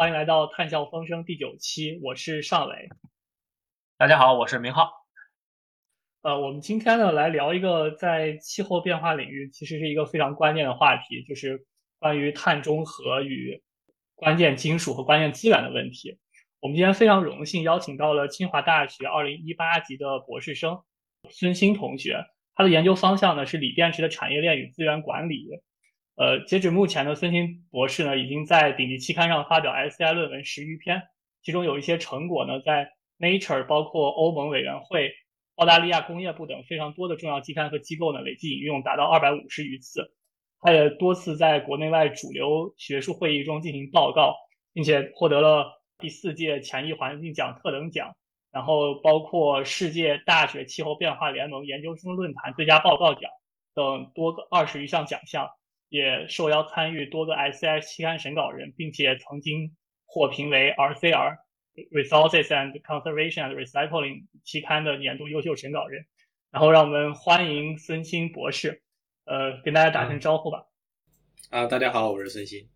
欢迎来到《探笑风声》第九期，我是尚伟。大家好，我是明浩。呃，我们今天呢来聊一个在气候变化领域其实是一个非常关键的话题，就是关于碳中和与关键金属和关键资源的问题。我们今天非常荣幸邀请到了清华大学二零一八级的博士生孙鑫同学，他的研究方向呢是锂电池的产业链与资源管理。呃，截止目前呢，孙鑫博士呢已经在顶级期刊上发表 SCI 论文十余篇，其中有一些成果呢在 Nature，包括欧盟委员会、澳大利亚工业部等非常多的重要期刊和机构呢累计引用达到二百五十余次。他也多次在国内外主流学术会议中进行报告，并且获得了第四届钱毅环境奖特等奖，然后包括世界大学气候变化联盟研究生论坛最佳报告奖等多个二十余项奖项。也受邀参与多个 SCI 期刊审稿人，并且曾经获评为 RCR Resources and Conservation and Recycling 期刊的年度优秀审稿人。然后让我们欢迎孙鑫博士，呃，跟大家打声招呼吧。啊，大家好，我是孙鑫。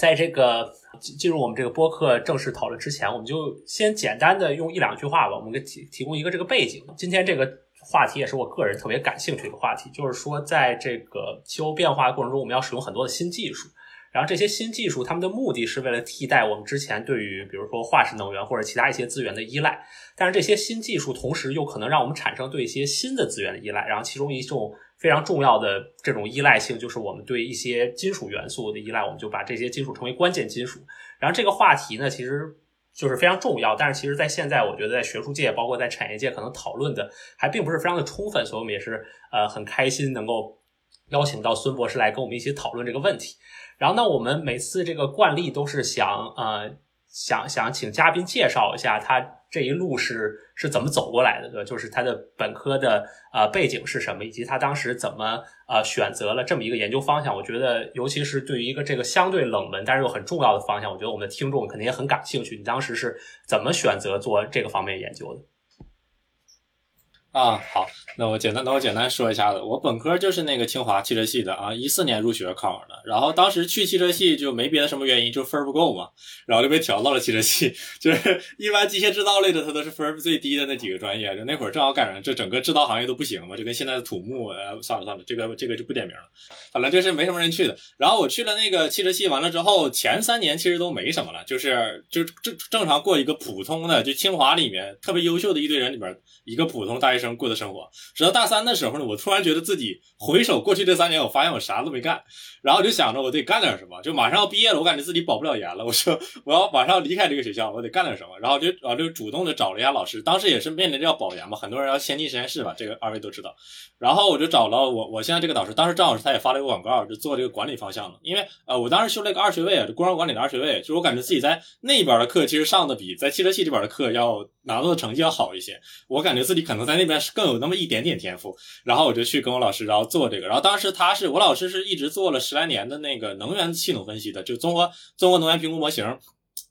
在这个进入我们这个播客正式讨论之前，我们就先简单的用一两句话吧，我们给提提供一个这个背景。今天这个。话题也是我个人特别感兴趣的话题，就是说，在这个气候变化过程中，我们要使用很多的新技术，然后这些新技术，他们的目的是为了替代我们之前对于比如说化石能源或者其他一些资源的依赖，但是这些新技术同时又可能让我们产生对一些新的资源的依赖，然后其中一种非常重要的这种依赖性，就是我们对一些金属元素的依赖，我们就把这些金属称为关键金属。然后这个话题呢，其实。就是非常重要，但是其实，在现在，我觉得在学术界，包括在产业界，可能讨论的还并不是非常的充分，所以我们也是呃很开心能够邀请到孙博士来跟我们一起讨论这个问题。然后呢，我们每次这个惯例都是想呃想想请嘉宾介绍一下他。这一路是是怎么走过来的，对吧？就是他的本科的呃背景是什么，以及他当时怎么呃选择了这么一个研究方向？我觉得，尤其是对于一个这个相对冷门但是又很重要的方向，我觉得我们的听众肯定也很感兴趣。你当时是怎么选择做这个方面研究的？啊，好，那我简单，那我简单说一下子。我本科就是那个清华汽车系的啊，一四年入学考的。然后当时去汽车系就没别的什么原因，就分不够嘛，然后就被调到了汽车系。就是一般机械制造类的，它都是分最低的那几个专业。就那会儿正好赶上这整个制造行业都不行嘛，就跟现在的土木，呃，算了算了，这个这个就不点名了。反正就是没什么人去的。然后我去了那个汽车系，完了之后前三年其实都没什么了，就是就正正常过一个普通的，就清华里面特别优秀的一堆人里边一个普通大学。生过的生活，直到大三的时候呢，我突然觉得自己回首过去这三年，我发现我啥都没干，然后就想着我得干点什么，就马上要毕业了，我感觉自己保不了研了，我说我要马上要离开这个学校，我得干点什么，然后就啊就主动的找了一下老师，当时也是面临着要保研嘛，很多人要先进实验室吧，这个二位都知道，然后我就找了我我现在这个导师，当时张老师他也发了一个广告，就做这个管理方向的，因为呃我当时修了一个二学位，就工商管理的二学位，就是我感觉自己在那边的课其实上的比在汽车系这边的课要拿到的成绩要好一些，我感觉自己可能在那边是更有那么一。点点天赋，然后我就去跟我老师，然后做这个。然后当时他是我老师，是一直做了十来年的那个能源系统分析的，就综合综合能源评估模型。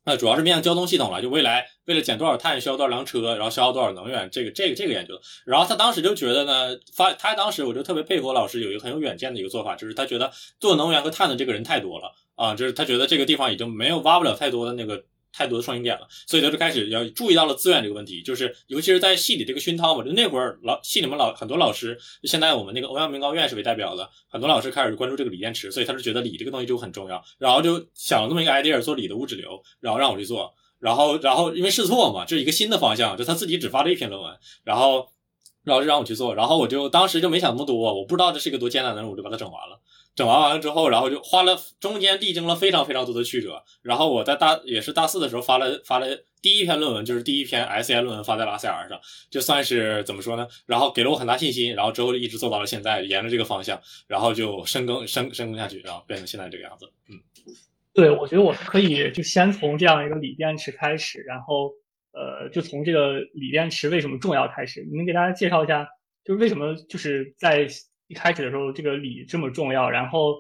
那主要是面向交通系统了，就未来为了减多少碳，需要多少辆车，然后消耗多少能源，这个这个这个研究。然后他当时就觉得呢，发他当时我就特别佩服我老师有一个很有远见的一个做法，就是他觉得做能源和碳的这个人太多了啊，就是他觉得这个地方已经没有挖不了太多的那个。太多的创新点了，所以他就开始要注意到了资源这个问题，就是尤其是在系里这个熏陶嘛，就那会儿老系里面老很多老师，现在我们那个欧阳明高院士为代表的很多老师开始关注这个锂电池，所以他就觉得锂这个东西就很重要，然后就想了这么一个 idea 做锂的物质流，然后让我去做，然后然后因为试错嘛，这是一个新的方向，就他自己只发了一篇论文，然后然后就让我去做，然后我就当时就没想那么多，我不知道这是一个多艰难的任务，我就把它整完了。整完完了之后，然后就花了中间历经了非常非常多的曲折，然后我在大也是大四的时候发了发了第一篇论文，就是第一篇 SCI 论文发在了 CR 上，就算是怎么说呢？然后给了我很大信心，然后之后就一直做到了现在，沿着这个方向，然后就深耕深深耕下去，然后变成现在这个样子。嗯，对，我觉得我可以就先从这样一个锂电池开始，然后呃，就从这个锂电池为什么重要开始，你能给大家介绍一下，就是为什么就是在。一开始的时候，这个锂这么重要，然后，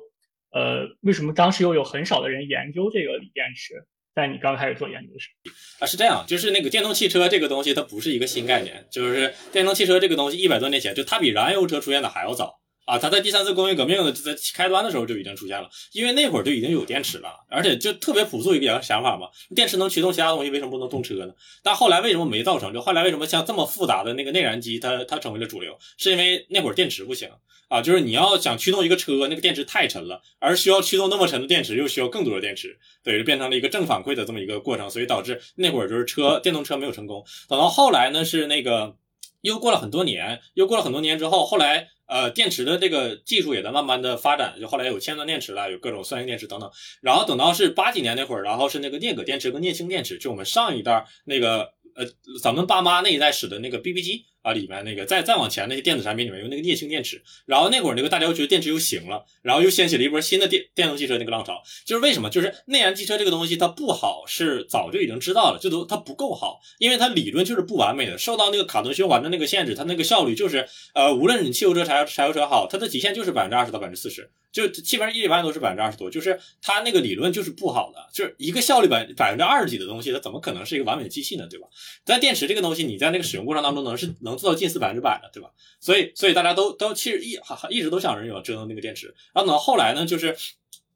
呃，为什么当时又有很少的人研究这个锂电池？在你刚开始做研究的时候，啊，是这样，就是那个电动汽车这个东西，它不是一个新概念，就是电动汽车这个东西一百多年前就它比燃油车出现的还要早。啊，它在第三次工业革命的在开端的时候就已经出现了，因为那会儿就已经有电池了，而且就特别朴素一个想法嘛，电池能驱动其他东西，为什么不能动车呢？但后来为什么没造成？就后来为什么像这么复杂的那个内燃机，它它成为了主流，是因为那会儿电池不行啊，就是你要想驱动一个车，那个电池太沉了，而需要驱动那么沉的电池又需要更多的电池，对，就变成了一个正反馈的这么一个过程，所以导致那会儿就是车电动车没有成功。等到后来呢，是那个又过了很多年，又过了很多年之后，后来。呃，电池的这个技术也在慢慢的发展，就后来有铅酸电池了，有各种酸性电池等等。然后等到是八几年那会儿，然后是那个镍镉电池跟镍氢电池，就我们上一代那个呃，咱们爸妈那一代使的那个 BB 机。啊，里面那个再再往前那些电子产品里面用那个镍氢电池，然后那会儿那个大家又觉得电池又行了，然后又掀起了一波新的电电动汽车那个浪潮。就是为什么？就是内燃机车这个东西它不好，是早就已经知道了，这都它不够好，因为它理论就是不完美的，受到那个卡顿循环的那个限制，它那个效率就是呃，无论你汽油车、柴油柴油车好，它的极限就是百分之二十到百分之四十。就基本上一般都是百分之二十多，就是它那个理论就是不好的，就是一个效率百百分之二十几的东西，它怎么可能是一个完美的机器呢？对吧？但电池这个东西，你在那个使用过程当中能是能做到近似百分之百了，对吧？所以所以大家都都其实一一直都想着要折腾那个电池，然后等到后来呢，就是。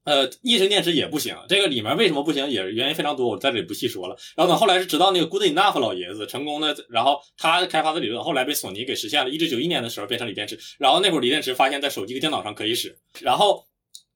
呃，液氢电池也不行，这个里面为什么不行，也原因非常多，我在这里不细说了。然后等后来是直到那个 Good Enough 老爷子成功的，然后他开发的理论后来被索尼给实现了，一九九一年的时候变成锂电池，然后那会儿锂电池发现在手机和电脑上可以使，然后。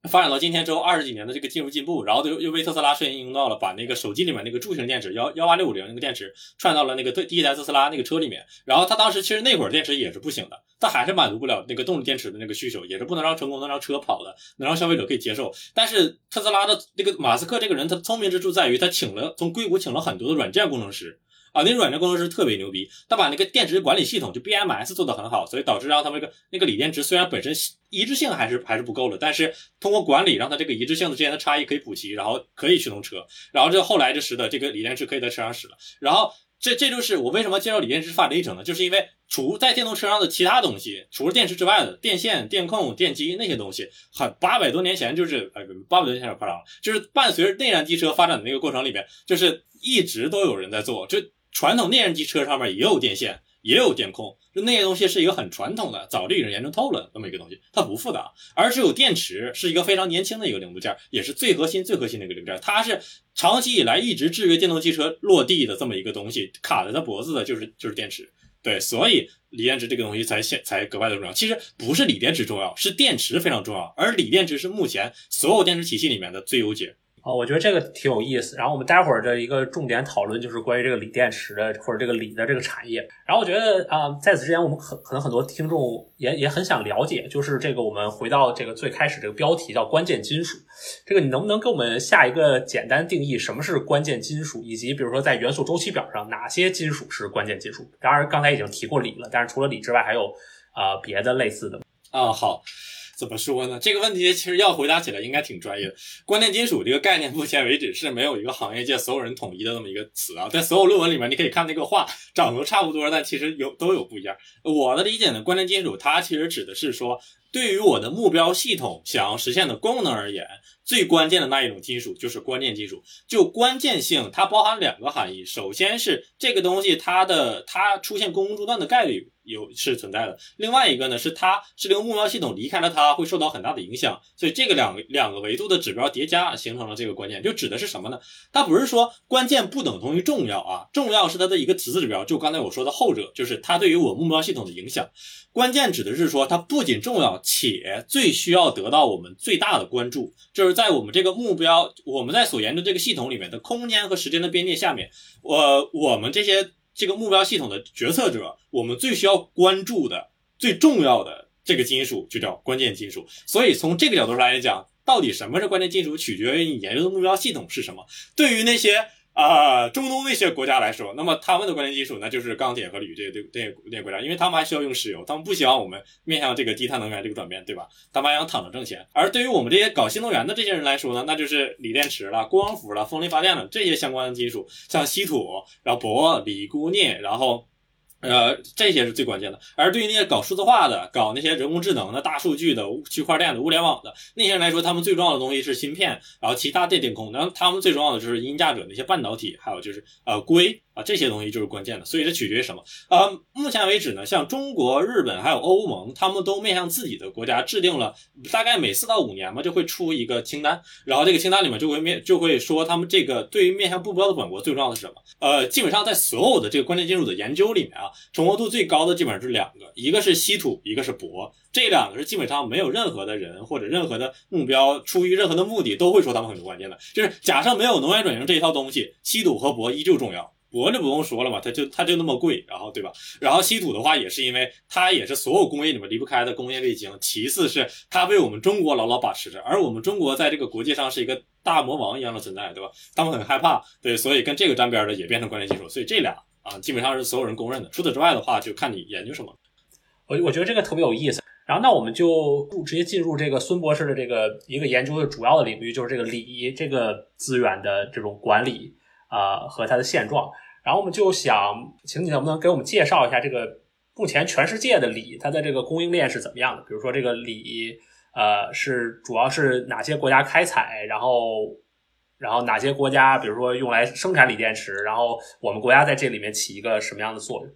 发展到今天之后二十几年的这个技术进步，然后又又被特斯拉顺应用到了，把那个手机里面那个柱形电池幺幺八六五零那个电池串到了那个对第一台特斯拉那个车里面。然后他当时其实那会儿电池也是不行的，它还是满足不了那个动力电池的那个需求，也是不能让成功能让车跑的，能让消费者可以接受。但是特斯拉的那个马斯克这个人，他聪明之处在于他请了从硅谷请了很多的软件工程师。啊，那软件工程师特别牛逼，他把那个电池管理系统就 BMS 做得很好，所以导致让他们那个那个锂电池虽然本身一致性还是还是不够的，但是通过管理让它这个一致性的之间的差异可以补齐，然后可以驱动车，然后这后来就使得这个锂电池可以在车上使了。然后这这就是我为什么介绍锂电池发展历程呢？就是因为除在电动车上的其他东西，除了电池之外的电线、电控、电机那些东西，很八百多年前就是呃八百多年前有夸张了，就是伴随着内燃机车发展的那个过程里边，就是一直都有人在做，就。传统内燃机车上面也有电线，也有电控，就那些东西是一个很传统的，早就已经研究透了那么一个东西，它不复杂，而只有电池是一个非常年轻的一个零部件，也是最核心、最核心的一个零部件，它是长期以来一直制约电动汽车落地的这么一个东西，卡在它脖子的就是就是电池，对，所以锂电池这个东西才现才格外的重要。其实不是锂电池重要，是电池非常重要，而锂电池是目前所有电池体系里面的最优解。啊，我觉得这个挺有意思。然后我们待会儿的一个重点讨论就是关于这个锂电池的或者这个锂的这个产业。然后我觉得啊，在此之前我们可可能很多听众也也很想了解，就是这个我们回到这个最开始这个标题叫关键金属，这个你能不能给我们下一个简单定义，什么是关键金属，以及比如说在元素周期表上哪些金属是关键金属？当然刚才已经提过锂了，但是除了锂之外还有啊别的类似的啊好。怎么说呢？这个问题其实要回答起来应该挺专业的。关键金属这个概念，目前为止是没有一个行业界所有人统一的这么一个词啊。在所有论文里面，你可以看那个话长得差不多，但其实有都有不一样。我的理解呢，关键金属它其实指的是说，对于我的目标系统想要实现的功能而言，最关键的那一种金属就是关键金属。就关键性，它包含两个含义。首先是这个东西它的它出现功能中断的概率。有是存在的，另外一个呢是它是这个目标系统离开了它会受到很大的影响，所以这个两两个维度的指标叠加形成了这个关键，就指的是什么呢？它不是说关键不等同于重要啊，重要是它的一个词指标，就刚才我说的后者，就是它对于我目标系统的影响。关键指的是说它不仅重要，且最需要得到我们最大的关注，就是在我们这个目标我们在所研究这个系统里面的空间和时间的边界下面，我我们这些。这个目标系统的决策者，我们最需要关注的、最重要的这个金属就叫关键金属。所以从这个角度上来讲，到底什么是关键金属，取决于你研究的目标系统是什么。对于那些。啊，中东那些国家来说，那么他们的关键技术那就是钢铁和铝这些这这些这些国家，因为他们还需要用石油，他们不希望我们面向这个低碳能源这个转变，对吧？他们还想躺着挣钱。而对于我们这些搞新能源的这些人来说呢，那就是锂电池了、光伏了、风力发电了这些相关的金属，像稀土、然后铂、锂、钴、镍，然后呃，这些是最关键的。而对于那些搞数字化的、搞那些人工智能的、大数据的、区块链的、物联网的那些人来说，他们最重要的东西是芯片，然后其他电电控，然后他们最重要的就是因价者那些半导体，还有就是呃硅啊这些东西就是关键的。所以这取决于什么？呃，目前为止呢，像中国、日本还有欧盟，他们都面向自己的国家制定了大概每四到五年嘛就会出一个清单，然后这个清单里面就会面就会说他们这个对于面向目标的本国最重要的是什么？呃，基本上在所有的这个关键金属的研究里面啊，重合度最高的基本上是两个，一个是稀土，一个是铂，这两个是基本上没有任何的人或者任何的目标，出于任何的目的都会说他们很关键的。就是假设没有能源转型这一套东西，稀土和铂依旧重要。铂就不用说了嘛，它就它就那么贵，然后对吧？然后稀土的话也是因为它也是所有工业里面离不开的工业卫星，其次是它被我们中国牢牢把持着，而我们中国在这个国际上是一个大魔王一样的存在，对吧？他们很害怕，对，所以跟这个沾边的也变成关键技术，所以这俩啊基本上是所有人公认的。除此之外的话，就看你研究什么。我我觉得这个特别有意思。然后那我们就直接进入这个孙博士的这个一个研究的主要的领域，就是这个锂这个资源的这种管理。啊，和它的现状，然后我们就想，请你能不能给我们介绍一下这个目前全世界的锂它的这个供应链是怎么样的？比如说这个锂，呃，是主要是哪些国家开采，然后，然后哪些国家，比如说用来生产锂电池，然后我们国家在这里面起一个什么样的作用？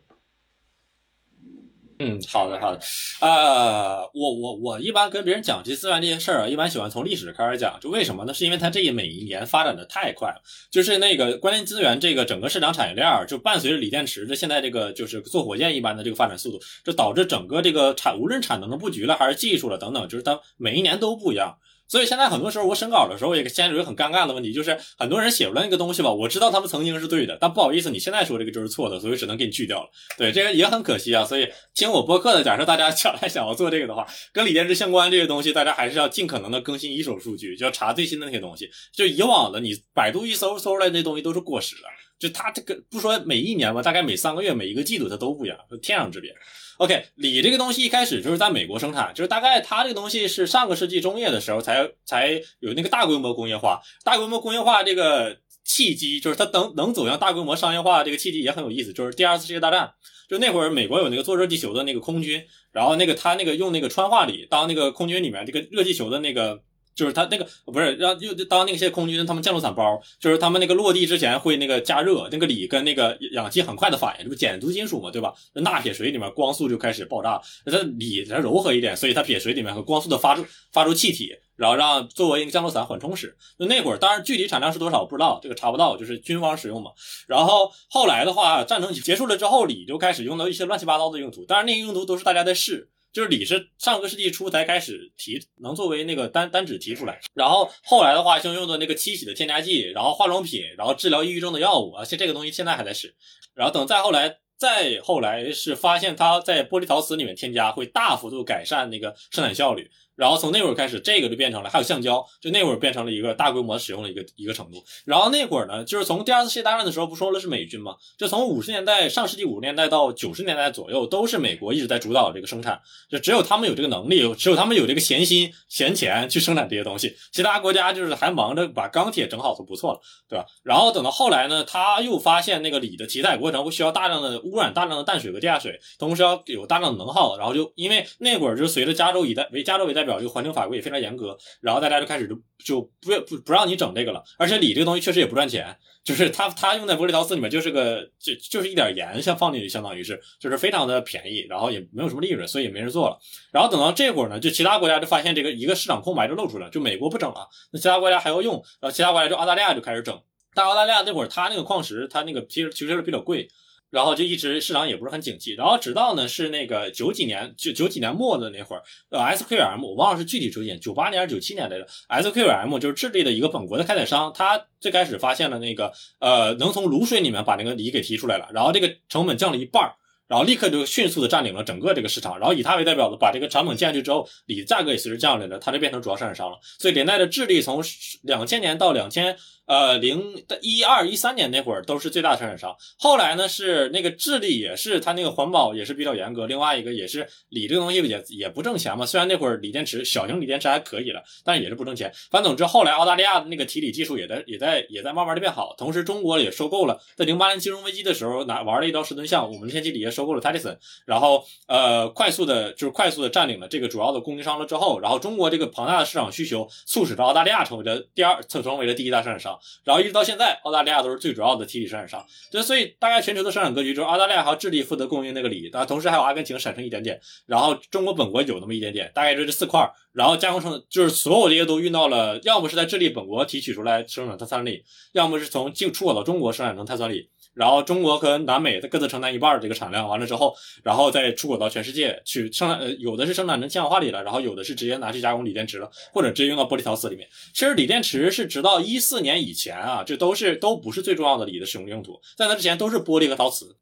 嗯，好的好的，呃，我我我一般跟别人讲这资源这些事儿啊，一般喜欢从历史开始讲，就为什么呢？是因为它这一每一年发展的太快了，就是那个关键资源这个整个市场产业链儿，就伴随着锂电池的现在这个就是做火箭一般的这个发展速度，就导致整个这个产无论产能的布局了还是技术了等等，就是它每一年都不一样。所以现在很多时候我审稿的时候也现在有一个很尴尬的问题，就是很多人写出来那个东西吧，我知道他们曾经是对的，但不好意思，你现在说这个就是错的，所以只能给你去掉了。对，这个也很可惜啊。所以听我播客的，假设大家将来想要做这个的话，跟锂电池相关这些东西，大家还是要尽可能的更新一手数据，就要查最新的那些东西。就以往的你百度一搜搜出来那东西都是过时的，就它这个不说每一年吧，大概每三个月、每一个季度它都不一样，天壤之别。OK，锂这个东西一开始就是在美国生产，就是大概它这个东西是上个世纪中叶的时候才才有那个大规模工业化。大规模工业化这个契机，就是它能能走向大规模商业化这个契机也很有意思，就是第二次世界大战。就那会儿美国有那个做热气球的那个空军，然后那个他那个用那个氚化锂当那个空军里面这个热气球的那个。就是他那个不是让又当那些空军他们降落伞包，就是他们那个落地之前会那个加热，那个锂跟那个氧气很快的反应，这不碱度金属嘛，对吧？那钠撇水里面光速就开始爆炸，那它锂它柔和一点，所以它撇水里面和光速的发出发出气体，然后让作为一个降落伞缓冲使。那那会儿当然具体产量是多少不知道，这个查不到，就是军方使用嘛。然后后来的话，战争结束了之后，锂就开始用到一些乱七八糟的用途，当然那些用途都是大家在试。就是锂是上个世纪初才开始提，能作为那个单单指提出来，然后后来的话就用的那个七喜的添加剂，然后化妆品，然后治疗抑郁症的药物，而且这个东西现在还在使，然后等再后来，再后来是发现它在玻璃陶瓷里面添加会大幅度改善那个生产效率。然后从那会儿开始，这个就变成了还有橡胶，就那会儿变成了一个大规模使用的一个一个程度。然后那会儿呢，就是从第二次世界大战的时候，不说了是美军吗？就从五十年代上世纪五十年代到九十年代左右，都是美国一直在主导这个生产，就只有他们有这个能力，只有他们有这个闲心闲钱去生产这些东西，其他国家就是还忙着把钢铁整好就不错了，对吧？然后等到后来呢，他又发现那个锂的提代过程会需要大量的污染大量的淡水和地下水，同时要有大量的能耗，然后就因为那会儿就随着加州以代为加州为代表，这个环境法规也非。常严格，然后大家就开始就就不不不让你整这个了。而且锂这个东西确实也不赚钱，就是它它用在玻璃陶瓷里面就是个就就是一点盐，像放进去相当于是就是非常的便宜，然后也没有什么利润，所以也没人做了。然后等到这会儿呢，就其他国家就发现这个一个市场空白就露出来，就美国不整了，那其他国家还要用，然后其他国家就澳大利亚就开始整。但澳大利亚那会儿它那个矿石它那个其实其实是比较贵。然后就一直市场也不是很景气，然后直到呢是那个九几年九九几年末的那会儿，呃，SQM 我忘了是具体出现，九八年还是九七年来着？SQM 就是智利的一个本国的开采商，他最开始发现了那个呃能从卤水里面把那个锂给提出来了，然后这个成本降了一半。然后立刻就迅速的占领了整个这个市场，然后以它为代表的把这个成本降下去之后，锂价格也随之降下来了，它就变成主要生产商了。所以连带的智利从两千年到两千呃零一二一三年那会儿都是最大的生产商。后来呢是那个智利也是它那个环保也是比较严格，另外一个也是锂这个东西也也不挣钱嘛。虽然那会儿锂电池小型锂电池还可以了，但也是不挣钱。反正总之后来澳大利亚的那个提锂技术也在也在也在慢慢的变好，同时中国也收购了，在零八年金融危机的时候拿玩了一招石墩象，我们天齐锂业收。收购了 Tadison，然后呃快速的就是快速的占领了这个主要的供应商了之后，然后中国这个庞大的市场需求促使着澳大利亚成为了第二，成为了第一大生产商，然后一直到现在，澳大利亚都是最主要的提锂生产商。就所以大概全球的生产格局就是澳大利亚和智利负责供应那个锂，但同时还有阿根廷产生一点点，然后中国本国有那么一点点，大概就这四块，然后加工成就是所有这些都运到了，要么是在智利本国提取出来生产碳酸锂，要么是从进出口到中国生产成碳酸锂。然后中国和南美各自承担一半这个产量，完了之后，然后再出口到全世界去生产。呃，有的是生产成氢氧化锂了，然后有的是直接拿去加工锂电池了，或者直接用到玻璃陶瓷里面。其实锂电池是直到一四年以前啊，这都是都不是最重要的锂的使用用途，在那之前都是玻璃和陶瓷。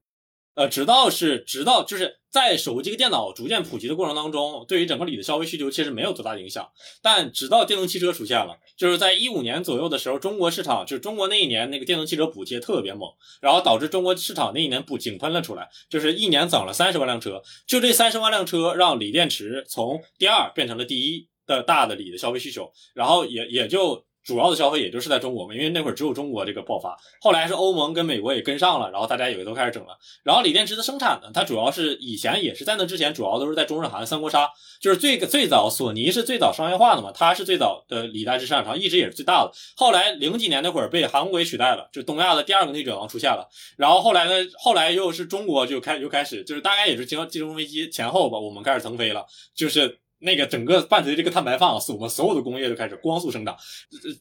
呃，直到是直到就是在手机和电脑逐渐普及的过程当中，对于整个锂的消费需求其实没有多大影响。但直到电动汽车出现了，就是在一五年左右的时候，中国市场就是中国那一年那个电动汽车补贴特别猛，然后导致中国市场那一年补井喷了出来，就是一年涨了三十万辆车。就这三十万辆车，让锂电池从第二变成了第一的大的锂的消费需求，然后也也就。主要的消费也就是在中国嘛，因为那会儿只有中国这个爆发，后来是欧盟跟美国也跟上了，然后大家也都开始整了。然后锂电池的生产呢，它主要是以前也是在那之前，主要都是在中日韩三国杀，就是最最早索尼是最早商业化的嘛，它是最早的锂电池生产商，一直也是最大的。后来零几年那会儿被韩国给取代了，就东亚的第二个内卷王出现了。然后后来呢，后来又是中国就开又开始，就是大概也是经金融危机前后吧，我们开始腾飞了，就是。那个整个伴随这个碳排放，我们所有的工业都开始光速生长。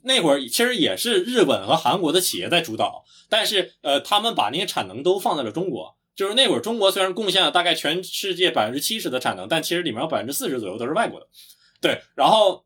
那会儿其实也是日本和韩国的企业在主导，但是呃，他们把那些产能都放在了中国。就是那会儿中国虽然贡献了大概全世界百分之七十的产能，但其实里面有百分之四十左右都是外国的。对，然后。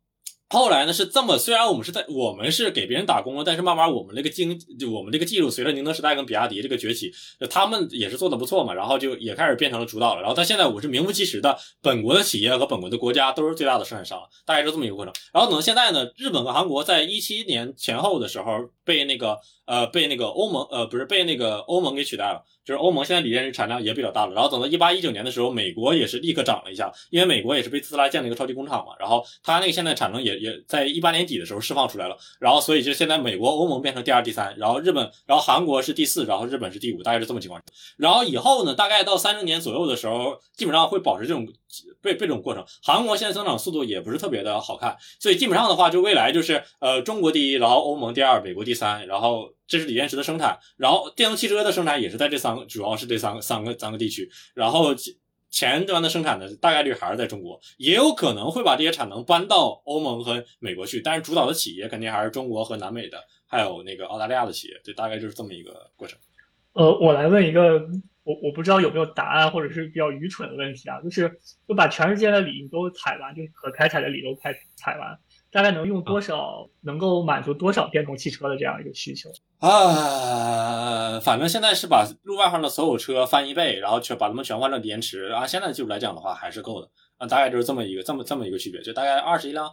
后来呢是这么，虽然我们是在我们是给别人打工了，但是慢慢我们这个经就我们这个技术随着宁德时代跟比亚迪这个崛起，就他们也是做的不错嘛，然后就也开始变成了主导了。然后到现在我是名副其实的本国的企业和本国的国家都是最大的生产商，大概是这么一个过程。然后等到现在呢，日本和韩国在一七年前后的时候被那个呃被那个欧盟呃不是被那个欧盟给取代了。就是欧盟现在锂电池产量也比较大了，然后等到一八一九年的时候，美国也是立刻涨了一下，因为美国也是被特斯拉建了一个超级工厂嘛，然后它那个现在产能也也在一八年底的时候释放出来了，然后所以就现在美国、欧盟变成第二、第三，然后日本、然后韩国是第四，然后日本是第五，大概是这么情况。然后以后呢，大概到三十年左右的时候，基本上会保持这种被被这种过程。韩国现在增长速度也不是特别的好看，所以基本上的话，就未来就是呃中国第一，然后欧盟第二，美国第三，然后。这是锂电池的生产，然后电动汽车的生产也是在这三个，主要是这三个三个三个地区。然后前端的生产的大概率还是在中国，也有可能会把这些产能搬到欧盟和美国去，但是主导的企业肯定还是中国和南美的，还有那个澳大利亚的企业。对大概就是这么一个过程。呃，我来问一个，我我不知道有没有答案，或者是比较愚蠢的问题啊，就是就把全世界的锂都采完，就是可开采的锂都开采完。大概能用多少，能够满足多少电动汽车的这样一个需求啊？反正现在是把路面上的所有车翻一倍，然后全把它们全换成锂电池。按现在的技术来讲的话，还是够的。啊，大概就是这么一个这么这么一个区别，就大概二十一辆，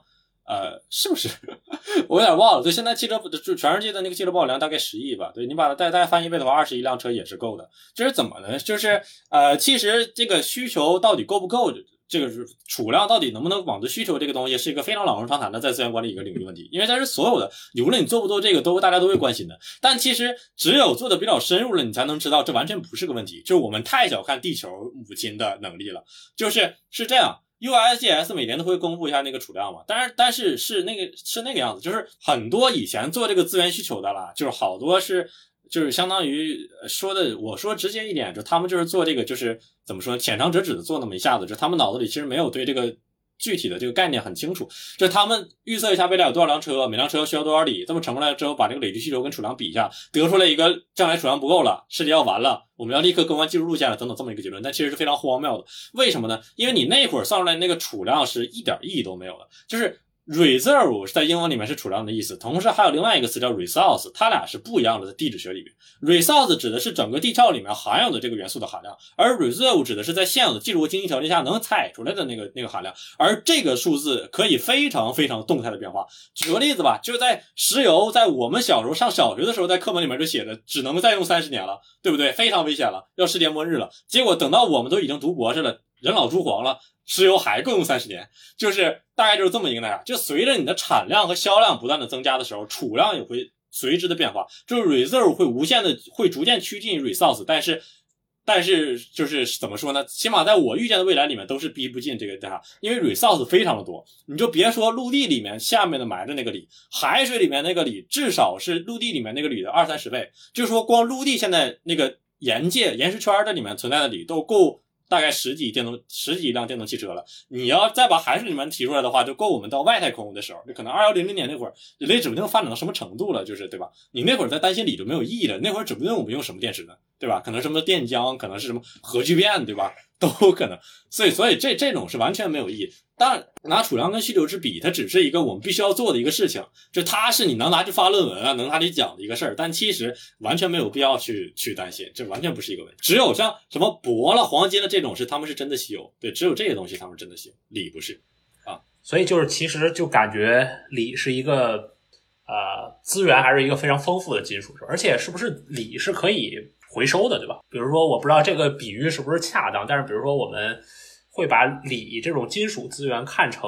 呃，是不是？我有点忘了。就现在汽车就全世界的那个汽车保有量大概十亿吧。对你把它再再翻一倍的话，二十一辆车也是够的。这是怎么呢？就是呃，其实这个需求到底够不够？这个是储量到底能不能满足需求？这个东西是一个非常老生常谈的在资源管理一个领域问题，因为它是所有的，无论你做不做这个，都大家都会关心的。但其实只有做的比较深入了，你才能知道这完全不是个问题。就是我们太小看地球母亲的能力了。就是是这样，USGS 每年都会公布一下那个储量嘛，但是但是是那个是那个样子，就是很多以前做这个资源需求的啦，就是好多是。就是相当于说的，我说直接一点，就他们就是做这个，就是怎么说，浅尝辄止的做那么一下子，就他们脑子里其实没有对这个具体的这个概念很清楚。就他们预测一下未来有多少辆车，每辆车需要多少里，这么乘过来之后，把这个累计需求跟储量比一下，得出来一个将来储量不够了，世界要完了，我们要立刻更换技术路线了，等等这么一个结论。但其实是非常荒谬的，为什么呢？因为你那会儿算出来那个储量是一点意义都没有的，就是。Reserve 是在英文里面是储量的意思，同时还有另外一个词叫 resource，它俩是不一样的，在地质学里面，resource 指的是整个地壳里面含有的这个元素的含量，而 reserve 指的是在现有的技术和经济条件下能采出来的那个那个含量，而这个数字可以非常非常动态的变化。举个例子吧，就在石油，在我们小时候上小学的时候，在课本里面就写着只能再用三十年了，对不对？非常危险了，要世界末日了。结果等到我们都已经读博士了，人老珠黄了。石油还够用三十年，就是大概就是这么一个那样。就随着你的产量和销量不断的增加的时候，储量也会随之的变化。就是 reserve 会无限的会逐渐趋近 resource，但是。但是就是怎么说呢？起码在我预见的未来里面都是逼不进这个的，因为 resource 非常的多。你就别说陆地里面下面的埋的那个锂，海水里面那个锂至少是陆地里面那个锂的二三十倍。就是说，光陆地现在那个岩界、岩石圈的里面存在的锂都够。大概十几电动十几辆电动汽车了，你要再把海水里面提出来的话，就够我们到外太空的时候。就可能二幺零零年那会儿，人类指不定发展到什么程度了，就是对吧？你那会儿在担心锂就没有意义了，那会儿指不定我们用什么电池呢，对吧？可能什么电浆，可能是什么核聚变，对吧？都可能。所以，所以这这种是完全没有意义。但，拿储量跟需求值比，它只是一个我们必须要做的一个事情，就它是你能拿去发论文啊，能拿去讲的一个事儿。但其实完全没有必要去去担心，这完全不是一个问题。只有像什么铂了、黄金了这种是他们是真的稀有，对，只有这些东西他们真的稀有，锂不是啊。所以就是其实就感觉锂是一个呃资源还是一个非常丰富的金属，而且是不是锂是可以回收的，对吧？比如说我不知道这个比喻是不是恰当，但是比如说我们。会把锂这种金属资源看成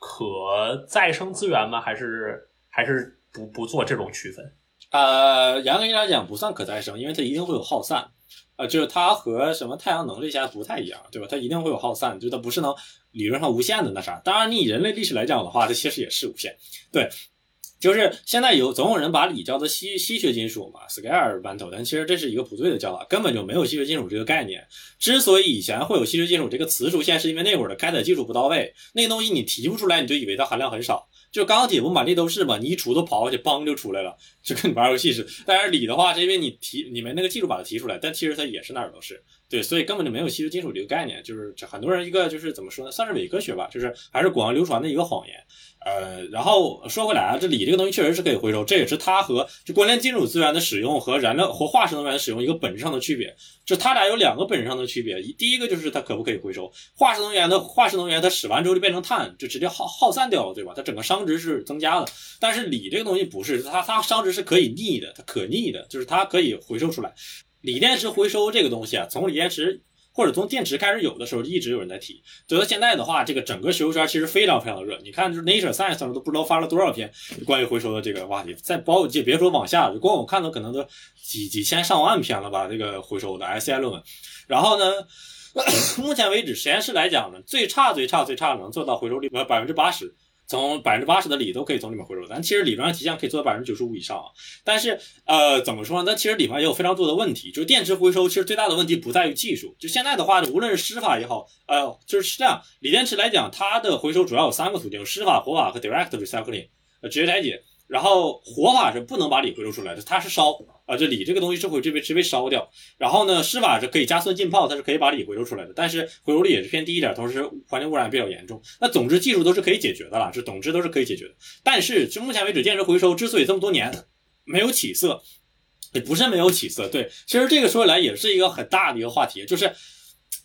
可再生资源吗？还是还是不不做这种区分？呃，严格意义上讲不算可再生，因为它一定会有耗散。呃，就是它和什么太阳能这些不太一样，对吧？它一定会有耗散，就它不是能理论上无限的那啥。当然，你以人类历史来讲的话，它其实也是无限。对。就是现在有总有人把锂叫做稀稀缺金属嘛，scare metal，但其实这是一个不对的叫法，根本就没有稀缺金属这个概念。之所以以前会有稀缺金属这个词出现，是因为那会儿的开采技术不到位，那东西你提不出来，你就以为它含量很少。就钢铁不满地都是嘛，你一锄头刨下去，嘣就出来了，就跟你玩游戏似的。但是锂的话，是因为你提你们那个技术把它提出来，但其实它也是哪儿都是。对，所以根本就没有稀缺金属这个概念，就是很多人一个就是怎么说呢，算是伪科学吧，就是还是广为流传的一个谎言。呃，然后说回来啊，这锂这个东西确实是可以回收，这也是它和就关联金属资源的使用和燃料或化石能源的使用一个本质上的区别。就它俩有两个本质上的区别，第一个就是它可不可以回收，化石能源的化石能源它使完之后就变成碳，就直接耗耗散掉了，对吧？它整个熵值是增加的。但是锂这个东西不是，它它熵值是可以逆的，它可逆的，就是它可以回收出来。锂电池回收这个东西啊，从锂电池或者从电池开始有的时候就，一直有人在提。直到现在的话，这个整个学术圈其实非常非常的热。你看，就是 Nature Science 上都不知道发了多少篇关于回收的这个话题。再包就别说往下，就光我看到可能都几几千上万篇了吧，这个回收的 SCI 论文。然后呢，目前为止实验室来讲呢，最差最差最差能做到回收率呃百分之八十。从百分之八十的锂都可以从里面回收，但其实理论上体现可以做到百分之九十五以上啊。但是呃，怎么说呢？那其实里面也有非常多的问题。就是电池回收，其实最大的问题不在于技术。就现在的话，无论是湿法也好，呃，就是这样。锂电池来讲，它的回收主要有三个途径：湿法、活法和 direct recycling，呃，直接拆解。然后活法是不能把锂回收出来的，它是烧啊，这锂这个东西是会这被是被烧掉。然后呢，湿法是可以加速浸泡，它是可以把锂回收出来的，但是回收率也是偏低一点，同时环境污染比较严重。那总之技术都是可以解决的了，这总之都是可以解决的。但是就目前为止，电池回收之所以这么多年没有起色，也不是没有起色。对，其实这个说起来也是一个很大的一个话题，就是。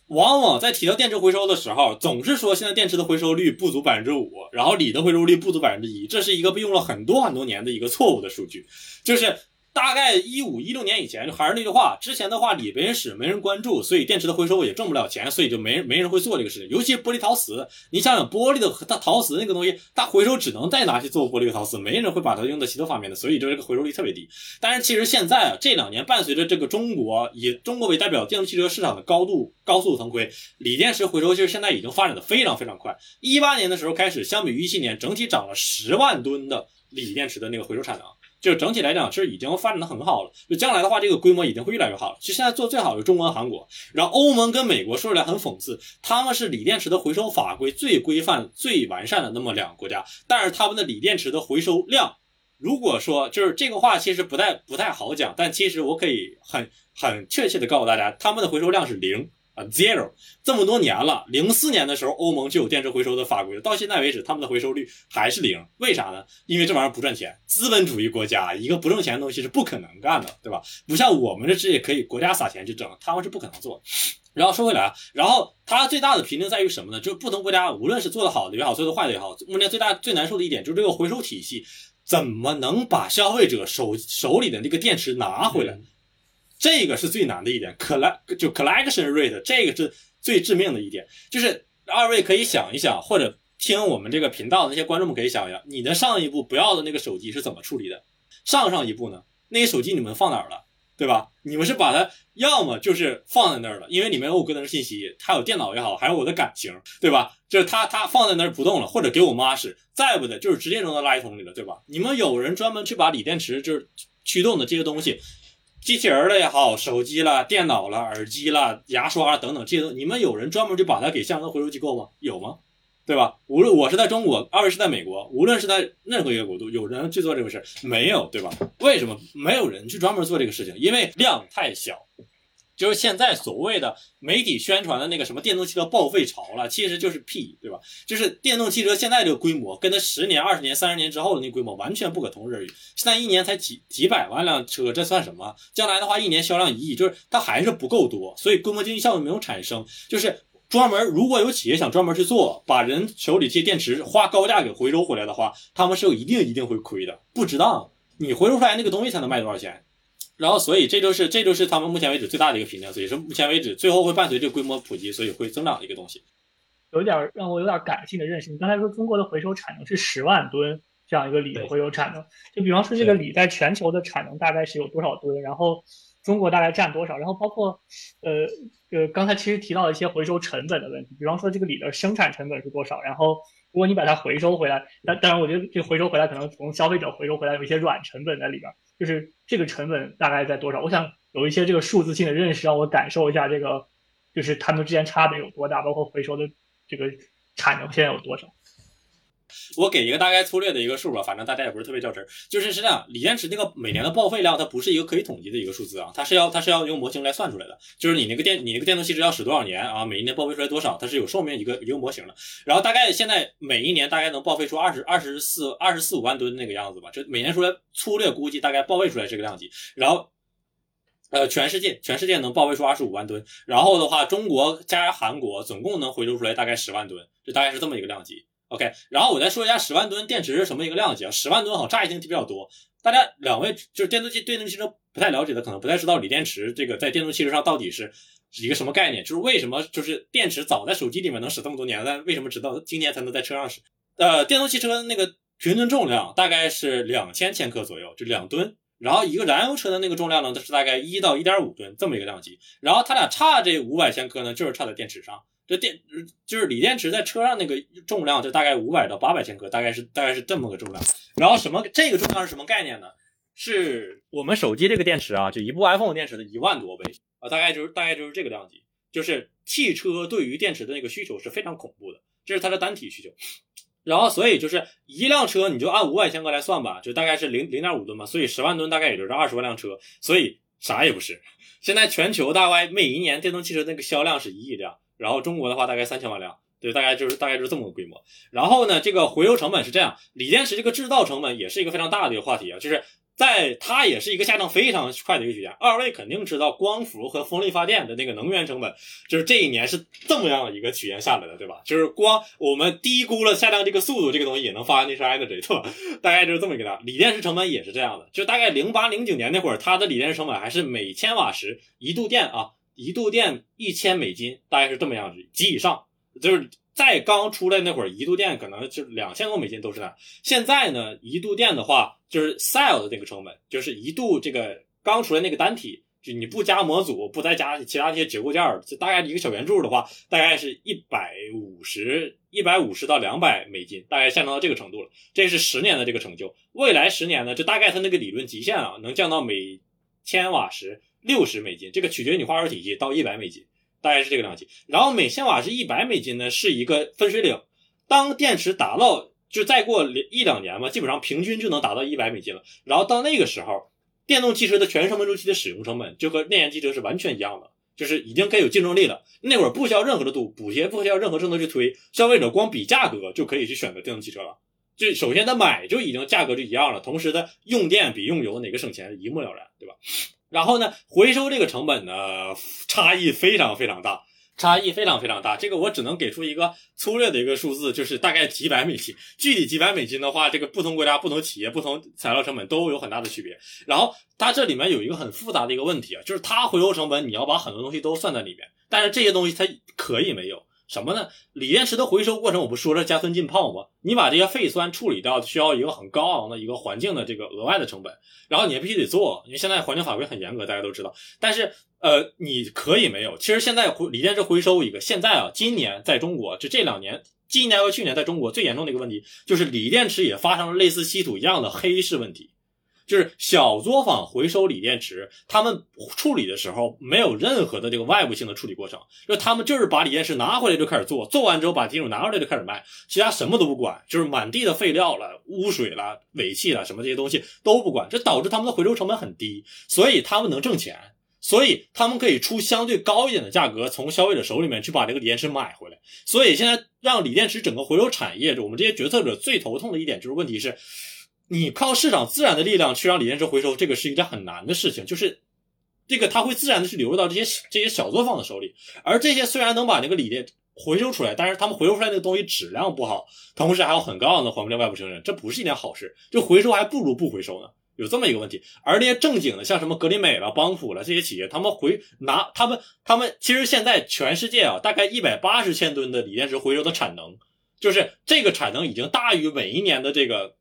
往往在提到电池回收的时候，总是说现在电池的回收率不足百分之五，然后锂的回收率不足百分之一，这是一个被用了很多很多年的一个错误的数据，就是。大概一五一六年以前，就还是那句话，之前的话锂没人使，没人关注，所以电池的回收也挣不了钱，所以就没没人会做这个事情。尤其玻璃陶瓷，你想想玻璃的它陶瓷那个东西，它回收只能再拿去做玻璃陶瓷，没人会把它用在其他方面的，所以就这个回收率特别低。但是其实现在啊，这两年伴随着这个中国以中国为代表电动汽车市场的高度高速腾飞，锂电池回收其实现在已经发展的非常非常快。一八年的时候开始，相比于一七年，整体涨了十万吨的锂电池的那个回收产能。就整体来讲，其实已经发展的很好了。就将来的话，这个规模一定会越来越好了。其实现在做最好的中国、韩国，然后欧盟跟美国说出来很讽刺，他们是锂电池的回收法规最规范、最完善的那么两个国家，但是他们的锂电池的回收量，如果说就是这个话，其实不太不太好讲。但其实我可以很很确切的告诉大家，他们的回收量是零。啊，zero，这么多年了，零四年的时候欧盟就有电池回收的法规了，到现在为止他们的回收率还是零，为啥呢？因为这玩意儿不赚钱，资本主义国家一个不挣钱的东西是不可能干的，对吧？不像我们这职业可以国家撒钱去整，他们是不可能做。然后说回来啊，然后它最大的瓶颈在于什么呢？就是不同国家无论是做的好的也好，做的坏的也好，目前最大最难受的一点就是这个回收体系怎么能把消费者手手里的那个电池拿回来。这个是最难的一点，collect 就 collection rate，这个是最致命的一点。就是二位可以想一想，或者听我们这个频道的那些观众们可以想一想，你的上一部不要的那个手机是怎么处理的？上上一部呢？那些手机你们放哪儿了？对吧？你们是把它要么就是放在那儿了，因为里面有我个人信息，还有电脑也好，还有我的感情，对吧？就是它它放在那儿不动了，或者给我妈使，再不的就是直接扔到垃圾桶里了，对吧？你们有人专门去把锂电池就是驱动的这些东西，机器人了也好，手机了、电脑了、耳机了、牙刷等等这些都，你们有人专门就把它给相当回收机构吗？有吗？对吧？无论我是在中国，二位是在美国，无论是在任何一个国度，有人去做这个事儿没有？对吧？为什么没有人去专门做这个事情？因为量太小。就是现在所谓的媒体宣传的那个什么电动汽车报废潮了，其实就是屁，对吧？就是电动汽车现在这个规模，跟它十年、二十年、三十年之后的那规模完全不可同日而语。现在一年才几几百万辆车，这算什么？将来的话，一年销量一亿，就是它还是不够多，所以规模经济效应没有产生。就是专门如果有企业想专门去做，把人手里这些电池花高价给回收回来的话，他们是有一定一定会亏的，不值当。你回收出来那个东西才能卖多少钱？然后，所以这就是这就是他们目前为止最大的一个瓶颈，所以是目前为止最后会伴随这个规模普及，所以会增长的一个东西。有点让我有点感性的认识。你刚才说中国的回收产能是十万吨这样一个锂的回收产能，就比方说这个锂在全球的产能大概是有多少吨，然后中国大概占多少，然后包括呃呃刚才其实提到一些回收成本的问题，比方说这个锂的生产成本是多少，然后如果你把它回收回来，那当然我觉得这回收回来可能从消费者回收回来有一些软成本在里边。就是这个成本大概在多少？我想有一些这个数字性的认识，让我感受一下这个，就是他们之间差别有多大，包括回收的这个产能现在有多少。我给一个大概粗略的一个数吧，反正大家也不是特别较真儿。就是是这样，锂电池那个每年的报废量，它不是一个可以统计的一个数字啊，它是要它是要用模型来算出来的。就是你那个电你那个电动汽车要使多少年啊，每一年报废出来多少，它是有寿命一个一个模型的。然后大概现在每一年大概能报废出二十二十四二十四五万吨那个样子吧，就每年出来粗略估计大概报废出来这个量级。然后呃，全世界全世界能报废出二十五万吨，然后的话，中国加韩国总共能回收出来大概十万吨，就大概是这么一个量级。OK，然后我再说一下十万吨电池是什么一个量级啊？十万吨好乍一听比较多，大家两位就是电动汽电动汽车不太了解的，可能不太知道锂电池这个在电动汽车上到底是一个什么概念，就是为什么就是电池早在手机里面能使这么多年，但为什么直到今年才能在车上使？呃，电动汽车那个平均重量大概是两千千克左右，就两吨，然后一个燃油车的那个重量呢，它是大概一到一点五吨这么一个量级，然后它俩差这五百千克呢，就是差在电池上。这电就是锂电池在车上那个重量就大概五百到八百千克，大概是大概是这么个重量。然后什么这个重量是什么概念呢？是我们手机这个电池啊，就一部 iPhone 电池的一万多倍啊，大概就是大概就是这个量级。就是汽车对于电池的那个需求是非常恐怖的，这是它的单体需求。然后所以就是一辆车你就按五百千克来算吧，就大概是零零点五吨嘛，所以十万吨大概也就是二十万辆车，所以啥也不是。现在全球大概每一年电动汽车那个销量是一亿辆。然后中国的话大概三千万辆，对，大概就是大概就是这么个规模。然后呢，这个回收成本是这样，锂电池这个制造成本也是一个非常大的一个话题啊，就是在它也是一个下降非常快的一个曲线。二位肯定知道光伏和风力发电的那个能源成本，就是这一年是这么样一个曲线下来的，对吧？就是光我们低估了下降这个速度，这个东西也能发那出 energy，对吧？大概就是这么一个大。锂电池成本也是这样的，就大概零八零九年那会儿，它的锂电池成本还是每千瓦时一度电啊。一度电一千美金，大概是这么样子，及以上，就是在刚出来那会儿，一度电可能就两千多美金都是那。现在呢，一度电的话，就是 cell 的那个成本，就是一度这个刚出来那个单体，就你不加模组，不再加其他这些结构件儿，就大概一个小圆柱的话，大概是一百五十、一百五十到两百美金，大概下降到这个程度了。这是十年的这个成就，未来十年呢，就大概它那个理论极限啊，能降到每千瓦时。六十美金，这个取决于你化热体系到一百美金，大概是这个量级。然后每千瓦是一百美金呢，是一个分水岭。当电池达到，就再过一两年嘛，基本上平均就能达到一百美金了。然后到那个时候，电动汽车的全生命周期的使用成本就和内燃机车是完全一样的，就是已经可以有竞争力了。那会儿不需要任何的度补贴，不需要任何政策去推，消费者光比价格就可以去选择电动汽车了。就首先他买就已经价格就一样了，同时的用电比用油哪个省钱一目了然，对吧？然后呢，回收这个成本呢，差异非常非常大，差异非常非常大。这个我只能给出一个粗略的一个数字，就是大概几百美金。具体几百美金的话，这个不同国家、不同企业、不同材料成本都有很大的区别。然后它这里面有一个很复杂的一个问题啊，就是它回收成本你要把很多东西都算在里面，但是这些东西它可以没有。什么呢？锂电池的回收过程，我不说了加酸浸泡吗？你把这些废酸处理掉，需要一个很高昂的一个环境的这个额外的成本，然后你必须得做，因为现在环境法规很严格，大家都知道。但是呃，你可以没有。其实现在回锂电池回收一个，现在啊，今年在中国就这两年，今年和去年在中国最严重的一个问题，就是锂电池也发生了类似稀土一样的黑市问题。就是小作坊回收锂电池，他们处理的时候没有任何的这个外部性的处理过程，就他们就是把锂电池拿回来就开始做，做完之后把金属拿回来就开始卖，其他什么都不管，就是满地的废料了、污水了、尾气了，什么这些东西都不管，这导致他们的回收成本很低，所以他们能挣钱，所以他们可以出相对高一点的价格从消费者手里面去把这个锂电池买回来。所以现在让锂电池整个回收产业，我们这些决策者最头痛的一点就是问题是。你靠市场自然的力量去让锂电池回收，这个是一件很难的事情。就是这个它会自然的去流入到这些这些小作坊的手里，而这些虽然能把那个锂电回收出来，但是他们回收出来那个东西质量不好，同时还有很高昂的环保外部承认，这不是一件好事。就回收还不如不回收呢，有这么一个问题。而那些正经的，像什么格林美了、邦普了这些企业，他们回拿他们他们其实现在全世界啊，大概一百八十千吨的锂电池回收的产能，就是这个产能已经大于每一年的这个。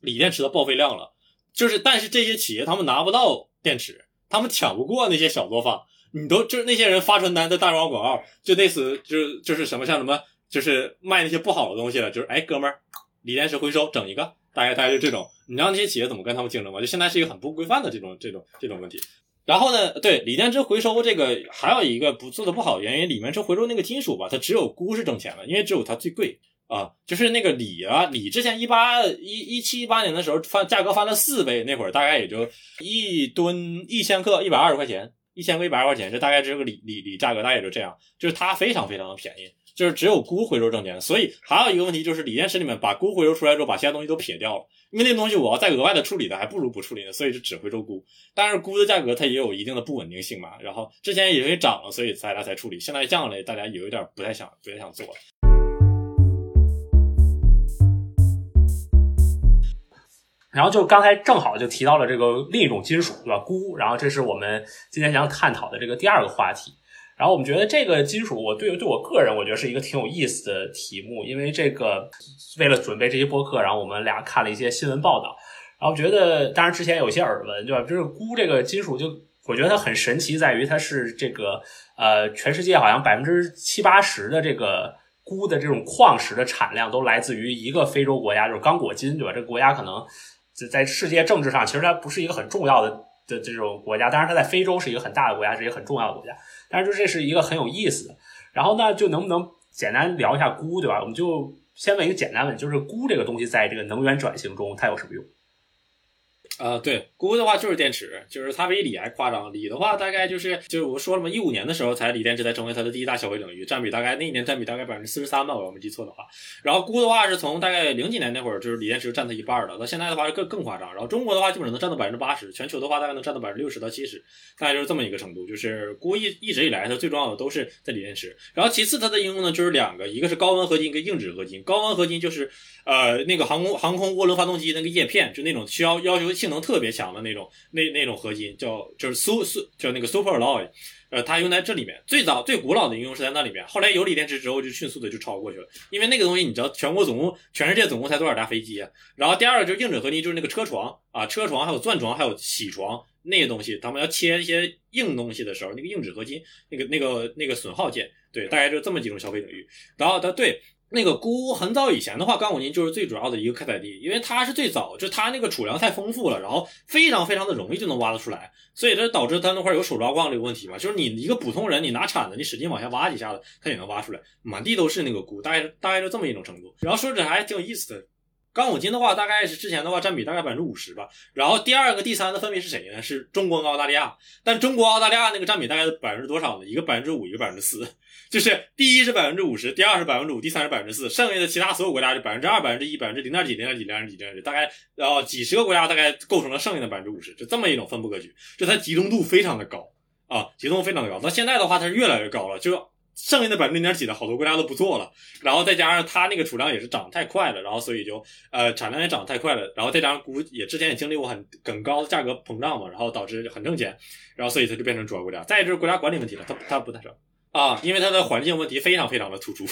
锂电池的报废量了，就是，但是这些企业他们拿不到电池，他们抢不过那些小作坊，你都就是那些人发传单在大众广告，就类似就是就是什么像什么就是卖那些不好的东西了，就是哎哥们儿，锂电池回收整一个，大概大概就这种，你让那些企业怎么跟他们竞争嘛？就现在是一个很不规范的这种这种这种问题。然后呢，对锂电池回收这个还有一个不做的不好的原因，锂电池回收那个金属吧，它只有钴是挣钱的，因为只有它最贵。啊，就是那个锂啊，锂之前一八一一七一八年的时候翻价格翻了四倍，那会儿大概也就一吨一千克一百二十块钱，一千克一百二十块钱，这大概这个锂锂锂价格大概也就这样，就是它非常非常的便宜，就是只有钴回收挣钱。所以还有一个问题就是锂电池里面把钴回收出来之后，把其他东西都撇掉了，因为那东西我要再额外的处理的，还不如不处理呢，所以就只回收钴。但是钴的价格它也有一定的不稳定性嘛，然后之前也因为涨了，所以大家才处理，现在降了，大家有一点不太想不太想做了。然后就刚才正好就提到了这个另一种金属，对吧？钴。然后这是我们今天想探讨的这个第二个话题。然后我们觉得这个金属，我对对我个人，我觉得是一个挺有意思的题目。因为这个为了准备这些播客，然后我们俩看了一些新闻报道，然后觉得当然之前有一些耳闻，对吧？就是钴这个金属，就我觉得它很神奇，在于它是这个呃，全世界好像百分之七八十的这个钴的这种矿石的产量都来自于一个非洲国家，就是刚果金，对吧？这个国家可能。在在世界政治上，其实它不是一个很重要的的这种国家，当然它在非洲是一个很大的国家，是一个很重要的国家。但是就这是一个很有意思的。然后呢，就能不能简单聊一下钴，对吧？我们就先问一个简单问题，就是钴这个东西在这个能源转型中它有什么用？呃，对，钴的话就是电池，就是它比锂还夸张。锂的话大概就是，就是我说了嘛，一五年的时候才锂电池才成为它的第一大消费领域，占比大概那一年占比大概百分之四十三吧，我要没记错的话。然后钴的话是从大概零几年那会儿，就是锂电池占它一半了，到现在的话更更夸张。然后中国的话基本上能占到百分之八十，全球的话大概能占到百分之六十到七十，大概就是这么一个程度。就是钴一一直以来它最重要的都是在锂电池，然后其次它的应用呢就是两个，一个是高温合金，一个硬质合金。高温合金就是呃那个航空航空涡轮发动机那个叶片，就那种需要要求性能特别强的那。种那那种合金叫就是苏苏叫那个 super alloy，呃，它用在这里面最早最古老的应用是在那里面，后来有锂电池之后就迅速的就超过去了，因为那个东西你知道全国总共全世界总共才多少架飞机啊？然后第二个就是硬质合金，就是那个车床啊，车床还有钻床还有铣床那些东西，他们要切一些硬东西的时候，那个硬质合金那个那个那个损耗件，对，大概就这么几种消费领域。然后它对。那个钴很早以前的话，干果金就是最主要的一个开采地，因为它是最早，就它那个储量太丰富了，然后非常非常的容易就能挖得出来，所以这导致它那块有手抓矿这个问题嘛，就是你一个普通人，你拿铲子，你使劲往下挖几下子，它也能挖出来，满地都是那个钴，大概大概就这么一种程度。然后说这还挺有意思的。钢五金的话，大概是之前的话占比大概百分之五十吧。然后第二个、第三个分别是谁呢？是中国跟澳大利亚。但中国、澳大利亚那个占比大概百分之多少呢？一个百分之五，一个百分之四。就是第一是百分之五十，第二是百分之五，第三是百分之四。剩下的其他所有国家就百分之二、百分之一、百分之零点几、零点几、零点几、零点几，大概然后几十个国家大概构成了剩下的百分之五十，就这么一种分布格局。就它集中度非常的高啊，集中度非常的高。那现在的话，它是越来越高了，就。剩下的百分之零点几的好多国家都不做了，然后再加上它那个储量也是涨得太快了，然后所以就呃产量也涨得太快了，然后再加上估也之前也经历过很很高的价格膨胀嘛，然后导致很挣钱，然后所以它就变成主要国家。再就是国家管理问题了，它它不太少。啊，因为它的环境问题非常非常的突出，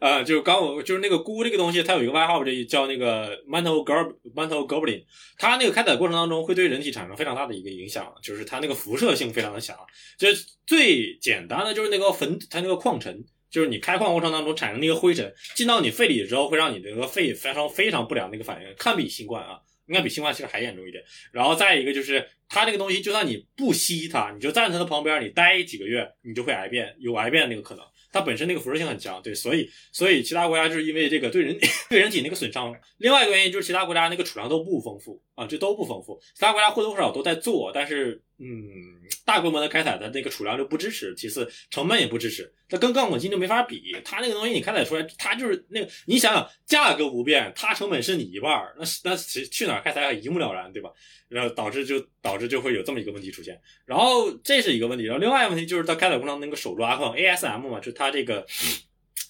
啊，就是刚我就是那个钴这个东西，它有一个外号，这叫那个 mantle gob mantle goblin，它那个开采过程当中会对人体产生非常大的一个影响，就是它那个辐射性非常的强。就最简单的就是那个粉，它那个矿尘，就是你开矿过程当中产生那个灰尘进到你肺里之后，会让你这个肺发生非常不良的一个反应，堪比新冠啊。应该比新冠其实还严重一点，然后再一个就是它这个东西，就算你不吸它，你就站在它的旁边，你待几个月，你就会癌变，有癌变的那个可能。它本身那个辐射性很强，对，所以所以其他国家就是因为这个对人对人体那个损伤。另外一个原因就是其他国家那个储量都不丰富啊，这都不丰富。其他国家或多或少都在做，但是嗯，大规模的开采的那个储量就不支持，其次成本也不支持。它跟钢管金就没法比，它那个东西你开采出来，它就是那个你想想，价格不变，它成本是你一半儿，那那去去哪儿开采一目了然，对吧？然后导致就导致就会有这么一个问题出现，然后这是一个问题，然后另外一个问题就是它开采过程那个手抓矿 ASM 嘛，就它这个。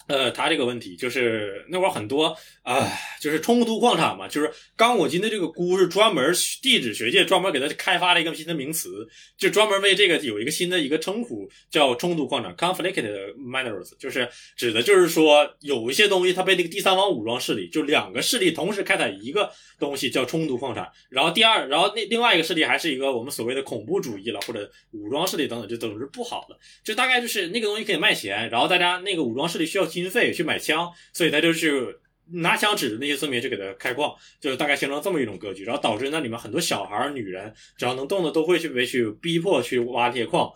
呃，他这个问题就是那会儿很多啊，就是冲突矿产嘛，就是刚果金的这个钴是专门地质学界专门给它开发了一个新的名词，就专门为这个有一个新的一个称呼叫冲突矿产 （conflicted minerals），就是指的就是说有一些东西它被那个第三方武装势力，就两个势力同时开采一个东西叫冲突矿产，然后第二，然后那另外一个势力还是一个我们所谓的恐怖主义了或者武装势力等等，就都是不好的，就大概就是那个东西可以卖钱，然后大家那个武装势力需要。经费去买枪，所以他就是拿枪指着那些村民去给他开矿，就是大概形成这么一种格局，然后导致那里面很多小孩、女人，只要能动的都会去被去逼迫去挖这些矿。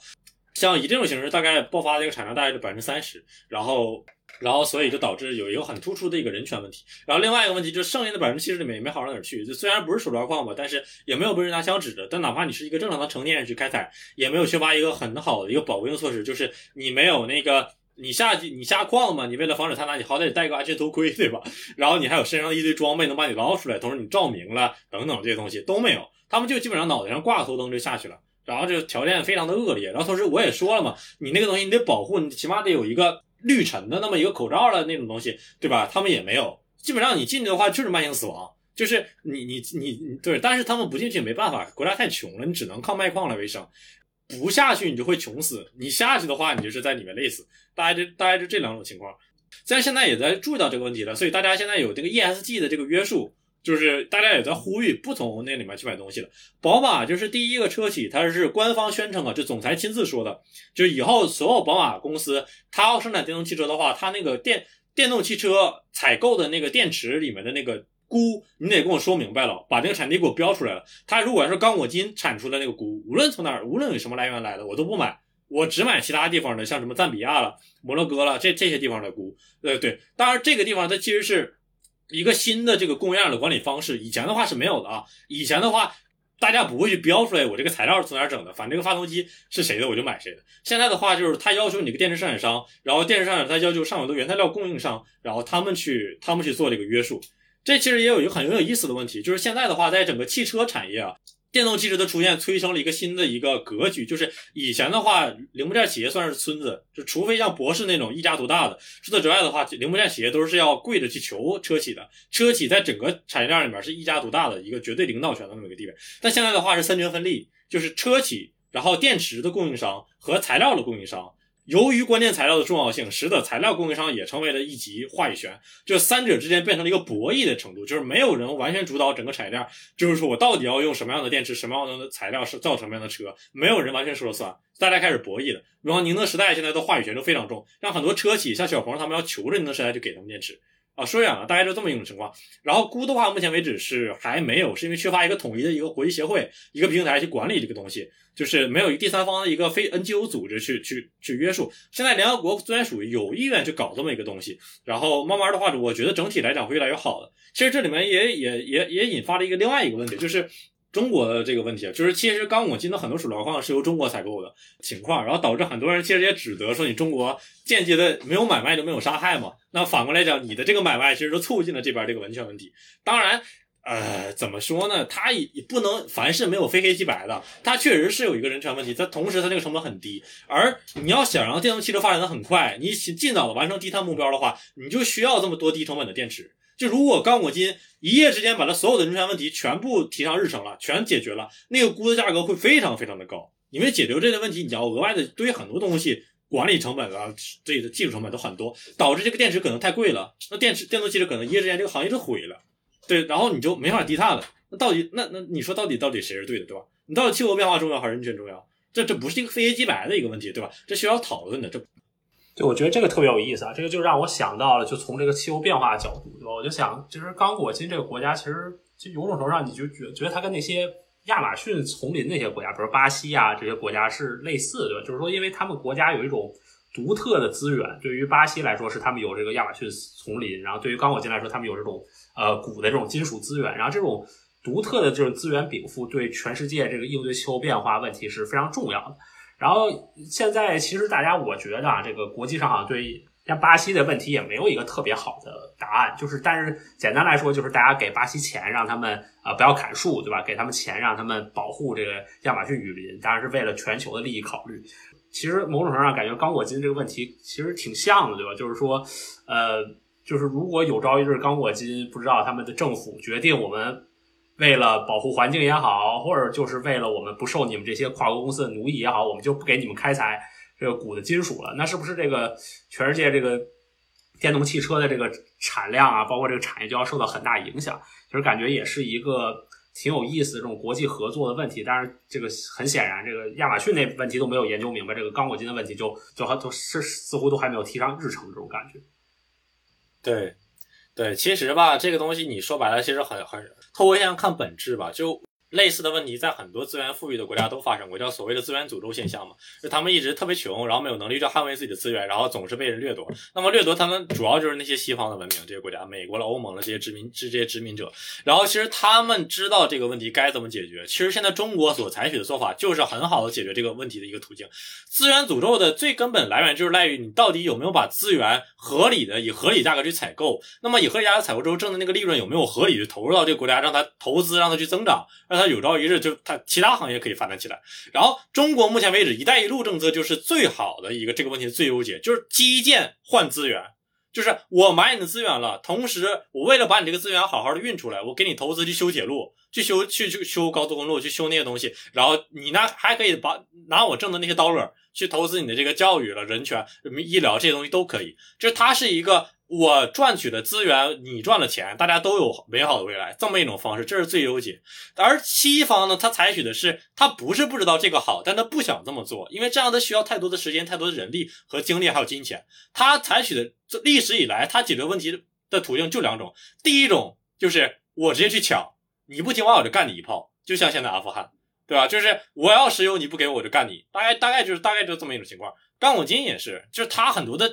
像以这种形式，大概爆发的一个产量大概是百分之三十，然后，然后所以就导致有一个很突出的一个人权问题。然后另外一个问题就是剩下的百分之七十里面也没好到哪儿去，就虽然不是手抓矿吧，但是也没有被人拿枪指着。但哪怕你是一个正常的成年人去开采，也没有缺乏一个很好的一个保护的措施，就是你没有那个。你下去，你下矿嘛？你为了防止他拿，你好歹得戴个安全头盔，对吧？然后你还有身上一堆装备能把你捞出来，同时你照明了等等这些东西都没有，他们就基本上脑袋上挂个头灯就下去了，然后这个条件非常的恶劣。然后同时我也说了嘛，你那个东西你得保护，你起码得有一个滤尘的那么一个口罩了那种东西，对吧？他们也没有，基本上你进去的话就是慢性死亡，就是你你你你对，但是他们不进去没办法，国家太穷了，你只能靠卖矿来为生。不下去你就会穷死，你下去的话你就是在里面累死，大概就大概就这两种情况。虽然现在也在注意到这个问题了，所以大家现在有这个 ESG 的这个约束，就是大家也在呼吁不从那里面去买东西了。宝马就是第一个车企，它是官方宣称啊，就总裁亲自说的，就以后所有宝马公司它要生产电动汽车的话，它那个电电动汽车采购的那个电池里面的那个。钴，你得跟我说明白了，把这个产地给我标出来了。他如果要是刚果金产出的那个钴，无论从哪儿，无论有什么来源来的，我都不买，我只买其他地方的，像什么赞比亚了、摩洛哥了这这些地方的钴。呃，对，当然这个地方它其实是一个新的这个供应链的管理方式，以前的话是没有的啊。以前的话，大家不会去标出来我这个材料是从哪儿整的，反正这个发动机是谁的我就买谁的。现在的话就是他要求你个电池生产商，然后电池生产他要求上游的原材料供应商，然后他们去他们去做这个约束。这其实也有一个很有意思的问题，就是现在的话，在整个汽车产业啊，电动汽车的出现催生了一个新的一个格局，就是以前的话，零部件企业算是村子，就除非像博士那种一家独大的，除此之外的话，零部件企业都是要跪着去求车企的，车企在整个产业链里面是一家独大的一个绝对领导权的那么一个地位。但现在的话是三权分立，就是车企，然后电池的供应商和材料的供应商。由于关键材料的重要性，使得材料供应商也成为了一级话语权，就三者之间变成了一个博弈的程度，就是没有人完全主导整个产业链，就是说我到底要用什么样的电池、什么样的材料是造什么样的车，没有人完全说了算，大家开始博弈了。比方宁德时代现在的话语权都非常重，让很多车企像小鹏他们要求着宁德时代就给他们电池。啊，说远了，大概就这么一种情况。然后钴的话，目前为止是还没有，是因为缺乏一个统一的一个国际协会、一个平台去管理这个东西，就是没有第三方的一个非 NGO 组织去去去约束。现在联合国虽然属于有意愿去搞这么一个东西，然后慢慢的话，我觉得整体来讲会越来越好的。其实这里面也也也也引发了一个另外一个问题，就是。中国的这个问题，就是其实刚果金的很多鼠料矿是由中国采购的情况，然后导致很多人其实也指责说你中国间接的没有买卖就没有杀害嘛。那反过来讲，你的这个买卖其实就促进了这边这个维权问题。当然，呃，怎么说呢？它也不能凡事没有非黑即白的，它确实是有一个人权问题。它同时它这个成本很低，而你要想让电动汽车发展的很快，你尽早的完成低碳目标的话，你就需要这么多低成本的电池。就如果刚果金一夜之间把它所有的人权问题全部提上日程了，全解决了，那个钴的价格会非常非常的高。因为解决这个问题，你要额外的堆很多东西管理成本啊，自己的技术成本都很多，导致这个电池可能太贵了，那电池电动汽车可能一夜之间这个行业就毁了，对，然后你就没法低碳了。那到底那那你说到底到底谁是对的，对吧？你到底气候变化重要还是人权重要？这这不是一个非黑即白的一个问题，对吧？这需要讨论的。这对，我觉得这个特别有意思啊，这个就让我想到了，就从这个气候变化角度，对吧？我就想，其实刚果金这个国家，其实就有种程度上，你就觉觉得它跟那些。亚马逊丛林那些国家，比如巴西啊这些国家是类似的，就是说，因为他们国家有一种独特的资源。对于巴西来说，是他们有这个亚马逊丛林；然后对于刚果金来说，他们有这种呃钴的这种金属资源。然后这种独特的这种资源禀赋，对全世界这个应对气候变化问题是非常重要的。然后现在其实大家，我觉得啊，这个国际上啊对。像巴西的问题也没有一个特别好的答案，就是但是简单来说，就是大家给巴西钱，让他们呃不要砍树，对吧？给他们钱，让他们保护这个亚马逊雨林，当然是为了全球的利益考虑。其实某种程度上感觉刚果金这个问题其实挺像的，对吧？就是说，呃，就是如果有朝一日刚果金不知道他们的政府决定我们为了保护环境也好，或者就是为了我们不受你们这些跨国公司的奴役也好，我们就不给你们开采。这个钴的金属了，那是不是这个全世界这个电动汽车的这个产量啊，包括这个产业就要受到很大影响？其实感觉也是一个挺有意思的这种国际合作的问题。但是这个很显然，这个亚马逊那问题都没有研究明白，这个刚果金的问题就就还都是似乎都还没有提上日程这种感觉。对，对，其实吧，这个东西你说白了，其实很很透过现象看本质吧，就。类似的问题在很多资源富裕的国家都发生过，叫所谓的资源诅咒现象嘛，就他们一直特别穷，然后没有能力去捍卫自己的资源，然后总是被人掠夺。那么掠夺他们主要就是那些西方的文明这些国家，美国了、欧盟了这些殖民这些殖民者。然后其实他们知道这个问题该怎么解决。其实现在中国所采取的做法就是很好的解决这个问题的一个途径。资源诅咒的最根本来源就是赖于你到底有没有把资源合理的以合理价格去采购。那么以合理价格采购之后挣的那个利润有没有合理的投入到这个国家，让它投资，让它去增长，让。它有朝一日就它其他行业可以发展起来，然后中国目前为止“一带一路”政策就是最好的一个这个问题的最优解，就是基建换资源，就是我买你的资源了，同时我为了把你这个资源好好的运出来，我给你投资去修铁路，去修去去修高速公路，去修那些东西，然后你呢还可以把拿我挣的那些 dollar 去投资你的这个教育了、人权、医疗这些东西都可以，就是它是一个。我赚取的资源，你赚了钱，大家都有美好的未来，这么一种方式，这是最优解。而西方呢，他采取的是，他不是不知道这个好，但他不想这么做，因为这样他需要太多的时间、太多的人力和精力，还有金钱。他采取的这历史以来，他解决问题的途径就两种：第一种就是我直接去抢，你不听话我就干你一炮，就像现在阿富汗，对吧？就是我要石油，你不给我我就干你，大概大概就是大概就这么一种情况。刚果金也是，就是他很多的。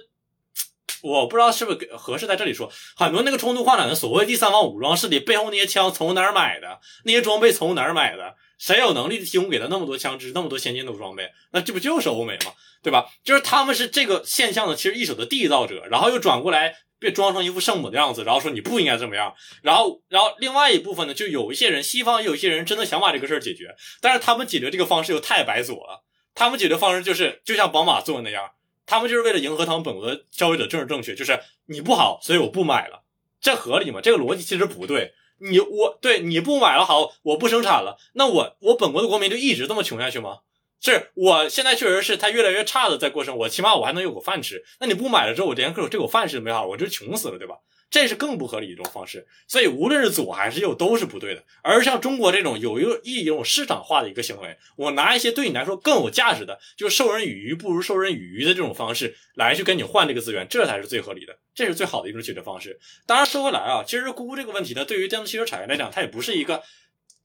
我不知道是不是合适在这里说，很多那个冲突化产的所谓第三方武装势力背后那些枪从哪儿买的，那些装备从哪儿买的，谁有能力提供给他那么多枪支、那么多先进的装备？那这不就是欧美吗？对吧？就是他们是这个现象的其实一手的缔造者，然后又转过来被装成一副圣母的样子，然后说你不应该这么样。然后，然后另外一部分呢，就有一些人，西方也有一些人真的想把这个事儿解决，但是他们解决这个方式又太白左了。他们解决方式就是就像宝马做的那样。他们就是为了迎合他们本国的消费者政治正确，就是你不好，所以我不买了，这合理吗？这个逻辑其实不对。你我对你不买了好，我不生产了，那我我本国的国民就一直这么穷下去吗？是我现在确实是他越来越差的在过生活，起码我还能有口饭吃。那你不买了之后，我连口这口饭吃都没好，我就穷死了，对吧？这是更不合理的一种方式，所以无论是左还是右都是不对的。而像中国这种有一个一种市场化的一个行为，我拿一些对你来说更有价值的，就授人以鱼不如授人以渔的这种方式来去跟你换这个资源，这才是最合理的，这是最好的一种解决方式。当然说回来啊，其实估这个问题呢，对于电动汽车产业来讲，它也不是一个，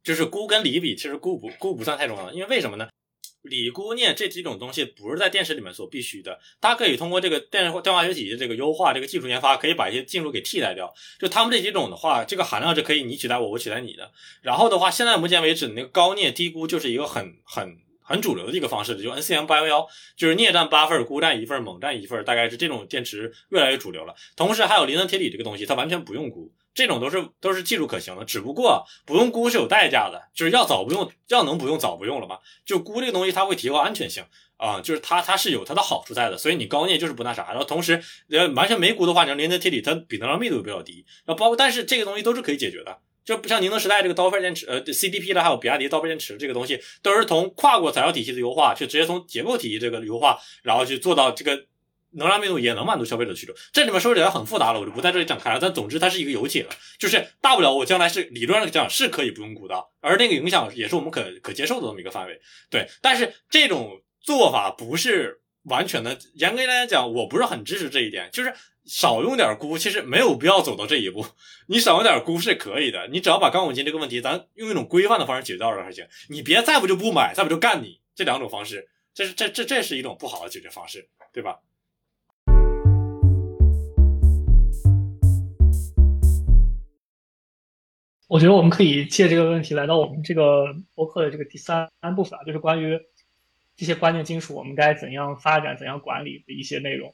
就是估跟锂比，其实估不估不算太重要，因为为什么呢？锂钴镍这几种东西不是在电池里面所必须的，它可以通过这个电电化学体系这个优化，这个技术研发可以把一些技术给替代掉。就他们这几种的话，这个含量是可以你取代我，我取代你的。然后的话，现在目前为止，那个高镍低钴就是一个很很很主流的一个方式，就 NCM 八幺幺，就是镍占八份，钴占一份，锰占一份，大概是这种电池越来越主流了。同时还有磷酸铁锂这个东西，它完全不用钴。这种都是都是技术可行的，只不过不用钴是有代价的，就是要早不用，要能不用早不用了嘛。就钴这个东西，它会提高安全性啊，就是它它是有它的好处在的，所以你高镍就是不那啥。然后同时，呃，完全没钴的话，你磷酸铁锂它比能量密度比较低，然后包括但是这个东西都是可以解决的，就不像宁德时代这个刀片电池，呃，CDP 的还有比亚迪刀片电池这个东西，都是从跨过材料体系的优化，去直接从结构体系这个优化，然后去做到这个能量密度也能满足消费者的需求。这里面说起来很复杂了，我就不在这里展开了。但总之它是一个有解了，就是大不了我将来是理论上讲是可以不用鼓的，而那个影响也是我们可可接受的这么一个范围。对，但是这种做法不是完全的，严格来讲，我不是很支持这一点，就是。少用点钴，其实没有必要走到这一步。你少用点钴是可以的，你只要把钢五金这个问题，咱用一种规范的方式解决掉了还行。你别再不就不买，再不就干你，这两种方式，这是这这这是一种不好的解决方式，对吧？我觉得我们可以借这个问题来到我们这个博客的这个第三部分啊，就是关于这些关键金属我们该怎样发展、怎样管理的一些内容。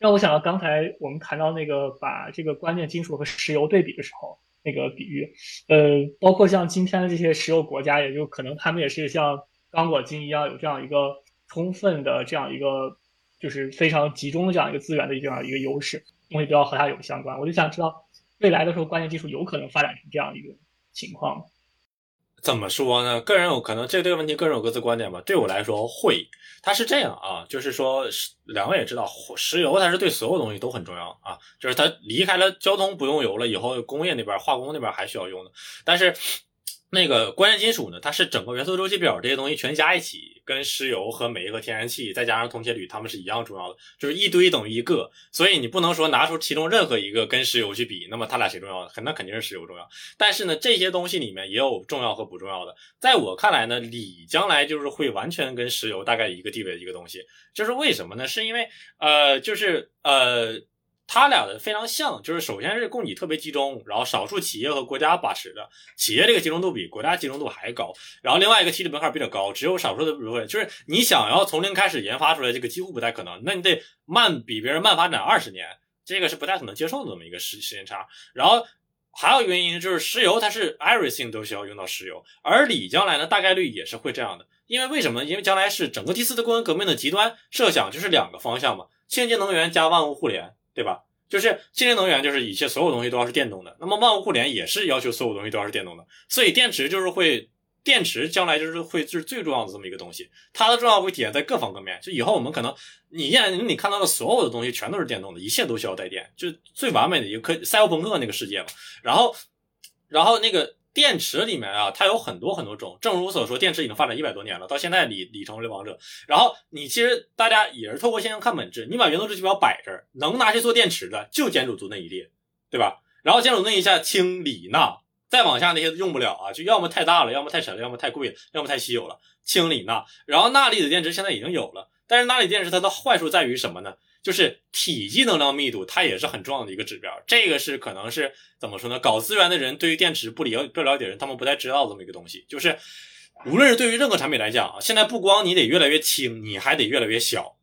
让我想到刚才我们谈到那个把这个关键金属和石油对比的时候那个比喻，呃，包括像今天的这些石油国家，也就可能他们也是像刚果金一样有这样一个充分的这样一个就是非常集中的这样一个资源的这样一个优势，东西都要和它有相关。我就想知道未来的时候关键技术有可能发展成这样一个情况？怎么说呢？个人有可能这这个问题，个人有各自观点吧。对我来说会，它是这样啊，就是说，两位也知道，石油它是对所有东西都很重要啊，就是它离开了交通不用油了以后，工业那边化工那边还需要用的，但是。那个关键金属呢？它是整个元素周期表这些东西全加一起，跟石油和煤和天然气再加上铜铁铝，它们是一样重要的，就是一堆等于一个。所以你不能说拿出其中任何一个跟石油去比，那么它俩谁重要？那肯定是石油重要。但是呢，这些东西里面也有重要和不重要的。在我看来呢，锂将来就是会完全跟石油大概一个地位的一个东西。就是为什么呢？是因为呃，就是呃。它俩的非常像，就是首先是供给特别集中，然后少数企业和国家把持的，企业这个集中度比国家集中度还高。然后另外一个起始门槛比较高，只有少数的部分，就是你想要从零开始研发出来，这个几乎不太可能。那你得慢比别人慢发展二十年，这个是不太可能接受的这么一个时时间差。然后还有原因就是石油它是 everything 都需要用到石油，而锂将来呢大概率也是会这样的。因为为什么？因为将来是整个第四次工业革命的极端设想就是两个方向嘛，清洁能源加万物互联。对吧？就是清洁能源，就是一切所有东西都要是电动的。那么万物互联也是要求所有东西都要是电动的。所以电池就是会，电池将来就是会是最重要的这么一个东西。它的重要会体现在各方各面。就以后我们可能，你现在你看到的所有的东西全都是电动的，一切都需要带电，就最完美的一个可赛博朋克那个世界嘛。然后，然后那个。电池里面啊，它有很多很多种。正如我所说，电池已经发展一百多年了，到现在里里程为王者。然后你其实大家也是透过现象看本质。你把元素周期表摆这儿，能拿去做电池的就碱酯族那一列，对吧？然后碱酯那一下氢锂钠，再往下那些用不了啊，就要么太大了，要么太沉了，要么太贵了，要么太稀有了。氢锂钠，然后钠离子电池现在已经有了，但是钠离子电池它的坏处在于什么呢？就是体积能量密度，它也是很重要的一个指标。这个是可能是怎么说呢？搞资源的人对于电池不了不了解人，他们不太知道这么一个东西。就是无论是对于任何产品来讲啊，现在不光你得越来越轻，你还得越来越小。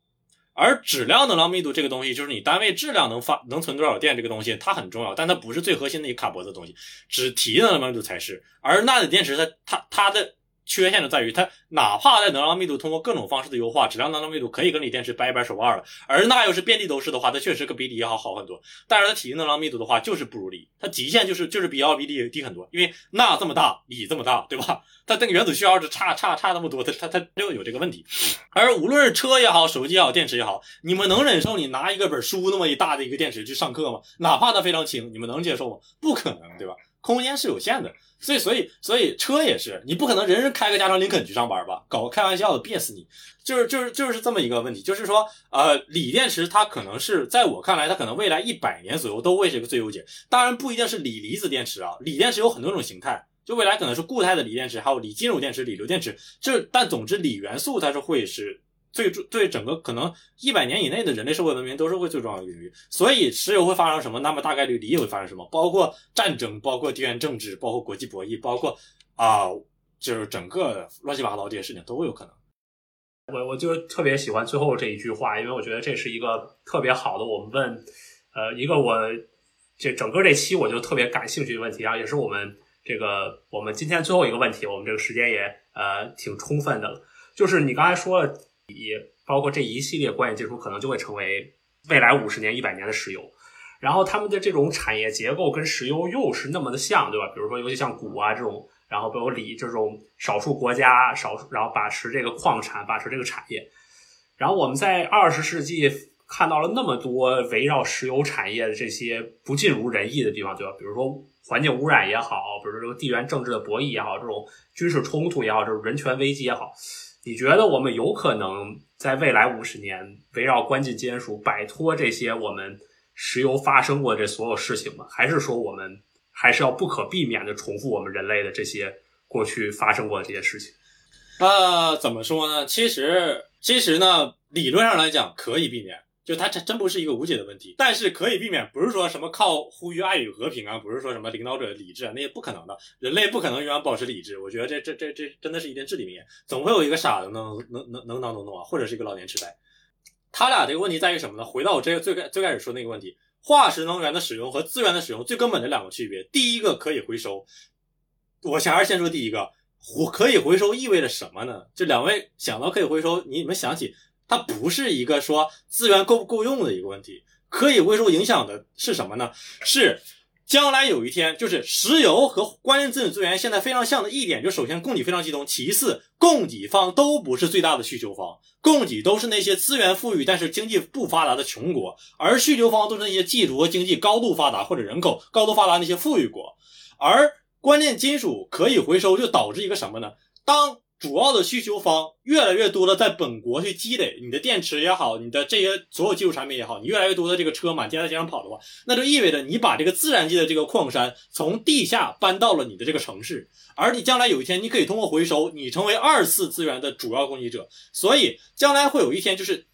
而质量能量密度这个东西，就是你单位质量能发能存多少电这个东西，它很重要，但它不是最核心的一卡脖子的东西，只体积能量密度才是。而钠的电池，它它它的。缺陷就在于它，哪怕在能量密度通过各种方式的优化，质量能量密度可以跟锂电池掰一掰手腕了。而钠又是遍地都是的话，它确实可比锂要好很多。但是它体积能量密度的话，就是不如锂，它极限就是就是比要比锂低很多。因为钠这么大，锂这么大，对吧？它那个原子序号是差差差那么多，它它它就有这个问题。而无论是车也好，手机也好，电池也好，你们能忍受你拿一个本书那么一大的一个电池去上课吗？哪怕它非常轻，你们能接受吗？不可能，对吧？空间是有限的。所以，所以，所以车也是，你不可能人人开个加长林肯去上班吧？搞个开玩笑的，憋死你！就是，就是，就是这么一个问题。就是说，呃，锂电池它可能是在我看来，它可能未来一百年左右都会是一个最优解。当然，不一定是锂离子电池啊，锂电池有很多种形态，就未来可能是固态的锂电池，还有锂金属电池、锂硫电池。这，但总之，锂元素它是会是。最对整个可能一百年以内的人类社会文明都是会最重要的领域，所以石油会发生什么，那么大概率锂也会发生什么，包括战争，包括地缘政治，包括国际博弈，包括啊，就是整个乱七八糟这些事情都会有可能。我我就特别喜欢最后这一句话，因为我觉得这是一个特别好的我们问，呃，一个我这整个这期我就特别感兴趣的问题啊，也是我们这个我们今天最后一个问题，我们这个时间也呃挺充分的了，就是你刚才说了。以包括这一系列关键技术，可能就会成为未来五十年、一百年的石油。然后他们的这种产业结构跟石油又是那么的像，对吧？比如说，尤其像钴啊这种，然后比如锂这种少数国家少数，然后把持这个矿产，把持这个产业。然后我们在二十世纪看到了那么多围绕石油产业的这些不尽如人意的地方，对吧？比如说环境污染也好，比如说这个地缘政治的博弈也好，这种军事冲突也好，这种人权危机也好，你觉得我们有可能在未来五十年围绕关键金属摆脱这些我们石油发生过这所有事情吗？还是说我们还是要不可避免的重复我们人类的这些过去发生过的这些事情？呃，怎么说呢？其实，其实呢，理论上来讲可以避免，就它这真不是一个无解的问题。但是可以避免，不是说什么靠呼吁爱与和平啊，不是说什么领导者理智啊，那也不可能的。人类不可能永远保持理智。我觉得这这这这真的是一件至理名言。总会有一个傻子能能能能当总统啊，或者是一个老年痴呆。他俩这个问题在于什么呢？回到我这个最开最开始说那个问题，化石能源的使用和资源的使用最根本的两个区别。第一个可以回收，我还是先说第一个。回可以回收意味着什么呢？这两位想到可以回收，你们想起它不是一个说资源够不够用的一个问题。可以回收影响的是什么呢？是将来有一天，就是石油和关键自资源现在非常像的一点，就首先供给非常集中，其次供给方都不是最大的需求方，供给都是那些资源富裕但是经济不发达的穷国，而需求方都是那些技术和经济高度发达或者人口高度发达那些富裕国，而。关键金属可以回收，就导致一个什么呢？当主要的需求方越来越多的在本国去积累你的电池也好，你的这些所有技术产品也好，你越来越多的这个车满街在街上跑的话，那就意味着你把这个自然界的这个矿山从地下搬到了你的这个城市，而你将来有一天你可以通过回收，你成为二次资源的主要供给者，所以将来会有一天就是。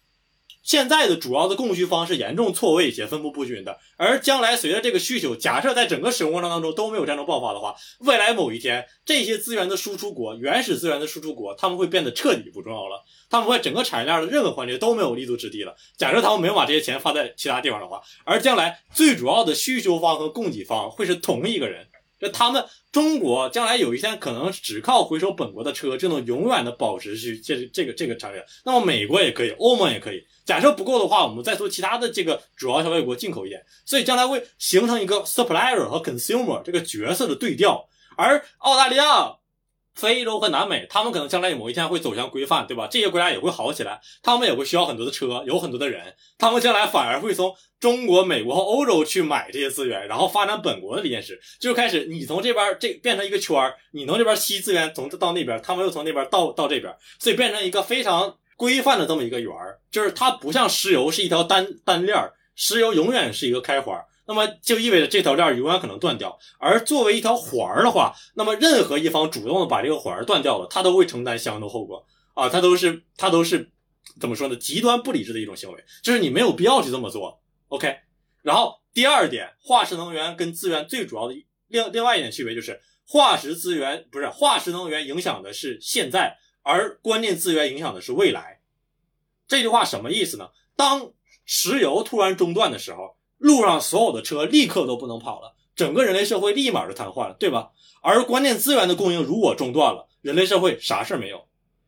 现在的主要的供需方是严重错位且分布不均的，而将来随着这个需求，假设在整个使用过程当中都没有战争爆发的话，未来某一天这些资源的输出国、原始资源的输出国，他们会变得彻底不重要了，他们会整个产业链的任何环节都没有立足之地了。假设他们没有把这些钱花在其他地方的话，而将来最主要的需求方和供给方会是同一个人。就他们中国将来有一天可能只靠回收本国的车就能永远的保持去这这个这个产业，那么美国也可以，欧盟也可以。假设不够的话，我们再从其他的这个主要消费国进口一点，所以将来会形成一个 supplier 和 consumer 这个角色的对调，而澳大利亚。非洲和南美，他们可能将来某一天会走向规范，对吧？这些国家也会好起来，他们也会需要很多的车，有很多的人，他们将来反而会从中国、美国和欧洲去买这些资源，然后发展本国的锂电池，就开始你从这边这变成一个圈儿，你从这边吸资源，从到那边，他们又从那边到到这边，所以变成一个非常规范的这么一个圆儿，就是它不像石油是一条单单链儿，石油永远是一个开花。那么就意味着这条链儿永远可能断掉，而作为一条环儿的话，那么任何一方主动的把这个环儿断掉了，他都会承担相应的后果啊，他都是他都是怎么说呢？极端不理智的一种行为，就是你没有必要去这么做。OK，然后第二点，化石能源跟资源最主要的另另外一点区别就是，化石资源不是化石能源影响的是现在，而关键资源影响的是未来。这句话什么意思呢？当石油突然中断的时候。路上所有的车立刻都不能跑了，整个人类社会立马就瘫痪了，对吧？而关键资源的供应如果中断了，人类社会啥事儿没有，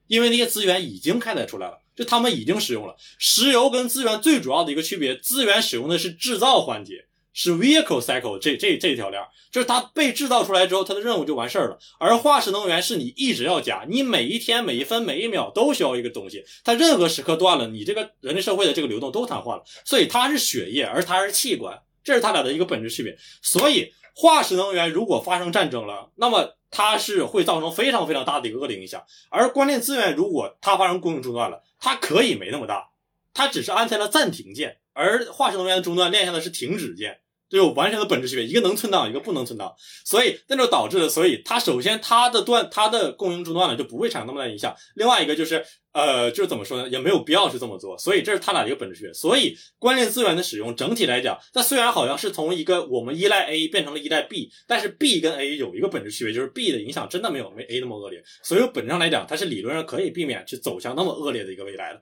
因为那些资源已经开采出来了，就他们已经使用了。石油跟资源最主要的一个区别，资源使用的是制造环节。是 vehicle cycle 这这这条链，就是它被制造出来之后，它的任务就完事儿了。而化石能源是你一直要加，你每一天、每一分、每一秒都需要一个东西，它任何时刻断了，你这个人类社会的这个流动都瘫痪了。所以它是血液，而它是器官，这是它俩的一个本质区别。所以化石能源如果发生战争了，那么它是会造成非常非常大的一个恶劣影响。而关键资源如果它发生供应中断了，它可以没那么大，它只是按下了暂停键，而化石能源的中断链下的是停止键。就有完全的本质区别，一个能存档，一个不能存档，所以那就导致了，所以它首先它的断，它的供应中断了，就不会产生那么大影响。另外一个就是，呃，就是怎么说呢，也没有必要去这么做。所以这是它俩的一个本质区别。所以关键资源的使用整体来讲，它虽然好像是从一个我们依赖 A 变成了依赖 B，但是 B 跟 A 有一个本质区别，就是 B 的影响真的没有没 A 那么恶劣。所以本质上来讲，它是理论上可以避免去走向那么恶劣的一个未来的。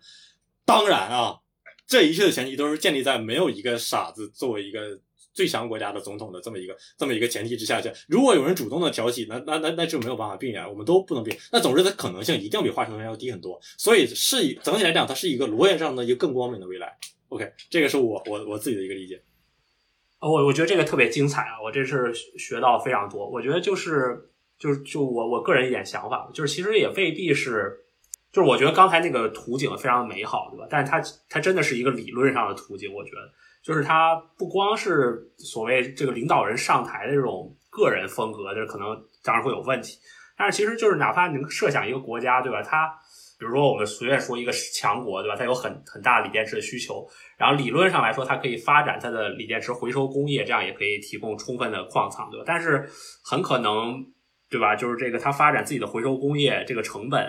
当然啊，这一切的前提都是建立在没有一个傻子作为一个。最强国家的总统的这么一个这么一个前提之下，就如果有人主动的挑起，那那那那就没有办法避免，我们都不能避。那总之，它可能性一定比化石能要低很多。所以是整体来讲，它是一个逻辑上的一个更光明的未来。OK，这个是我我我自己的一个理解。我我觉得这个特别精彩啊！我这是学到非常多。我觉得就是就是就我我个人一点想法，就是其实也未必是，就是我觉得刚才那个图景非常美好，对吧？但是它它真的是一个理论上的图景，我觉得就是它不光是所谓这个领导人上台的这种个人风格，这可能当然会有问题。但是其实就是哪怕你设想一个国家，对吧？它比如说我们随便说一个强国，对吧？它有很很大锂电池的需求。然后理论上来说，它可以发展它的锂电池回收工业，这样也可以提供充分的矿藏，对吧？但是很可能，对吧？就是这个它发展自己的回收工业，这个成本，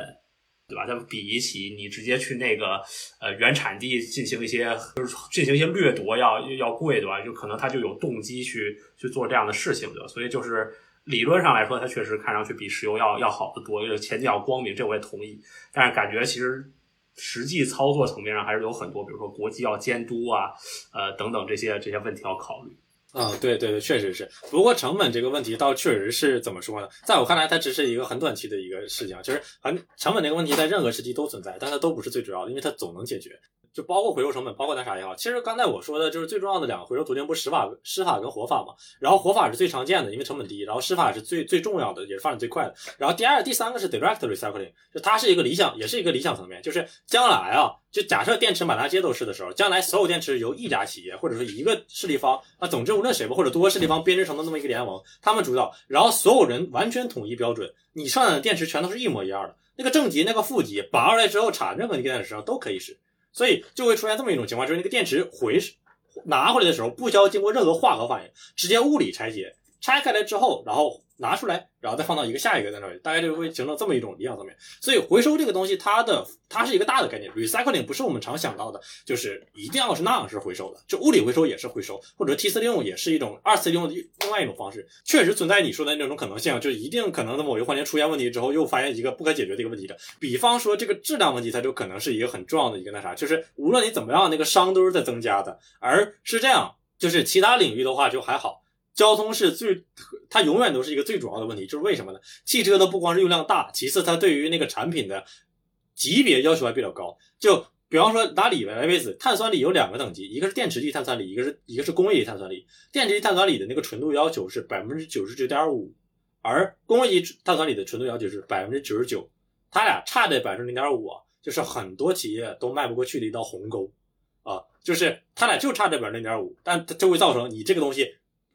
对吧？它比起你直接去那个呃原产地进行一些就是进行一些掠夺要要贵，对吧？就可能它就有动机去去做这样的事情，对吧？所以就是理论上来说，它确实看上去比石油要要好得多，就前景要光明，这我也同意。但是感觉其实。实际操作层面上还是有很多，比如说国际要监督啊，呃等等这些这些问题要考虑。啊，对对对，确实是。不过成本这个问题倒确实是怎么说呢？在我看来，它只是一个很短期的一个事情，就是很成本这个问题在任何时期都存在，但它都不是最主要的，因为它总能解决。就包括回收成本，包括那啥也好，其实刚才我说的就是最重要的两个回收途径，不是湿法、湿法跟活法嘛？然后活法是最常见的，因为成本低；然后湿法是最最重要的，也是发展最快的。然后第二、第三个是 direct recycling，就它是一个理想，也是一个理想层面，就是将来啊，就假设电池满大街都是的时候，将来所有电池由一家企业或者说一个势力方啊，总之无论谁吧，或者多个势力方编织成的那么一个联盟，他们主导，然后所有人完全统一标准，你生产的电池全都是一模一样的，那个正极、那个负极拔出来之后插任何一个电池上都可以使。所以就会出现这么一种情况，就是那个电池回拿回来的时候，不需要经过任何化合反应，直接物理拆解，拆开来之后，然后。拿出来，然后再放到一个下一个在那里，大概就会形成这么一种理想层面。所以回收这个东西，它的它是一个大的概念。recycling 不是我们常想到的，就是一定要是那样式回收的。就物理回收也是回收，或者 T 四利用也是一种二次利用的另外一种方式。确实存在你说的那种可能性，就一定可能在某一环节出现问题之后，又发现一个不可解决的一个问题的。比方说这个质量问题，它就可能是一个很重要的一个那啥，就是无论你怎么样，那个熵都是在增加的。而是这样，就是其他领域的话就还好。交通是最，它永远都是一个最主要的问题，就是为什么呢？汽车的不光是用量大，其次它对于那个产品的级别要求还比较高。就比方说拿锂为例子，碳酸锂有两个等级，一个是电池级碳酸锂，一个是一个是工业级碳酸锂。电池级碳酸锂的那个纯度要求是百分之九十九点五，而工业级碳酸锂的纯度要求是百分之九十九，它俩差这百分之零点五，就是很多企业都迈不过去的一道鸿沟啊！就是它俩就差这百分之零点五，但它就会造成你这个东西。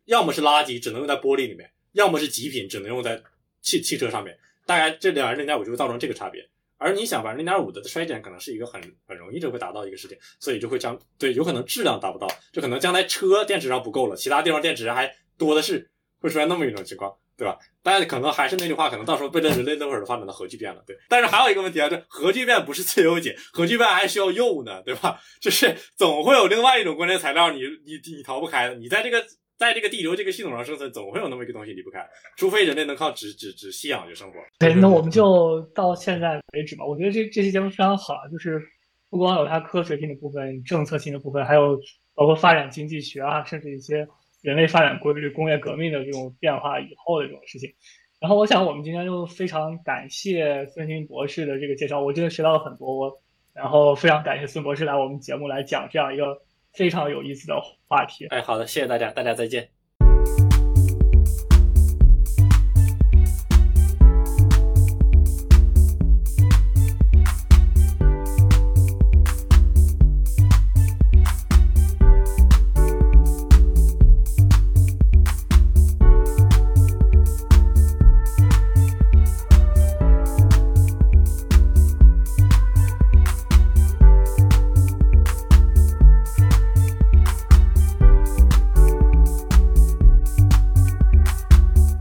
要么是垃圾，只能用在玻璃里面；要么是极品，只能用在汽汽车上面。大概这两零点五就会造成这个差别。而你想，反正零点五的衰减可能是一个很很容易就会达到一个事情，所以就会将对有可能质量达不到，就可能将来车电池上不够了，其他地方电池还多的是，会出现那么一种情况，对吧？但可能还是那句话，可能到时候被这人类那会儿发展的核聚变了，对。但是还有一个问题啊，这核聚变不是自由解，核聚变还需要铀呢，对吧？就是总会有另外一种关键材料，你你你逃不开的，你在这个。在这个地球这个系统上生存，总会有那么一个东西离不开，除非人类能靠只只只吸氧就生活。对，那我们就到现在为止吧。我觉得这这期节目非常好，就是不光有它科学性的部分、政策性的部分，还有包括发展经济学啊，甚至一些人类发展规律、工业革命的这种变化以后的这种事情。然后我想，我们今天就非常感谢孙鑫博士的这个介绍，我真的学到了很多。我然后非常感谢孙博士来我们节目来讲这样一个。非常有意思的话题。哎，好的，谢谢大家，大家再见。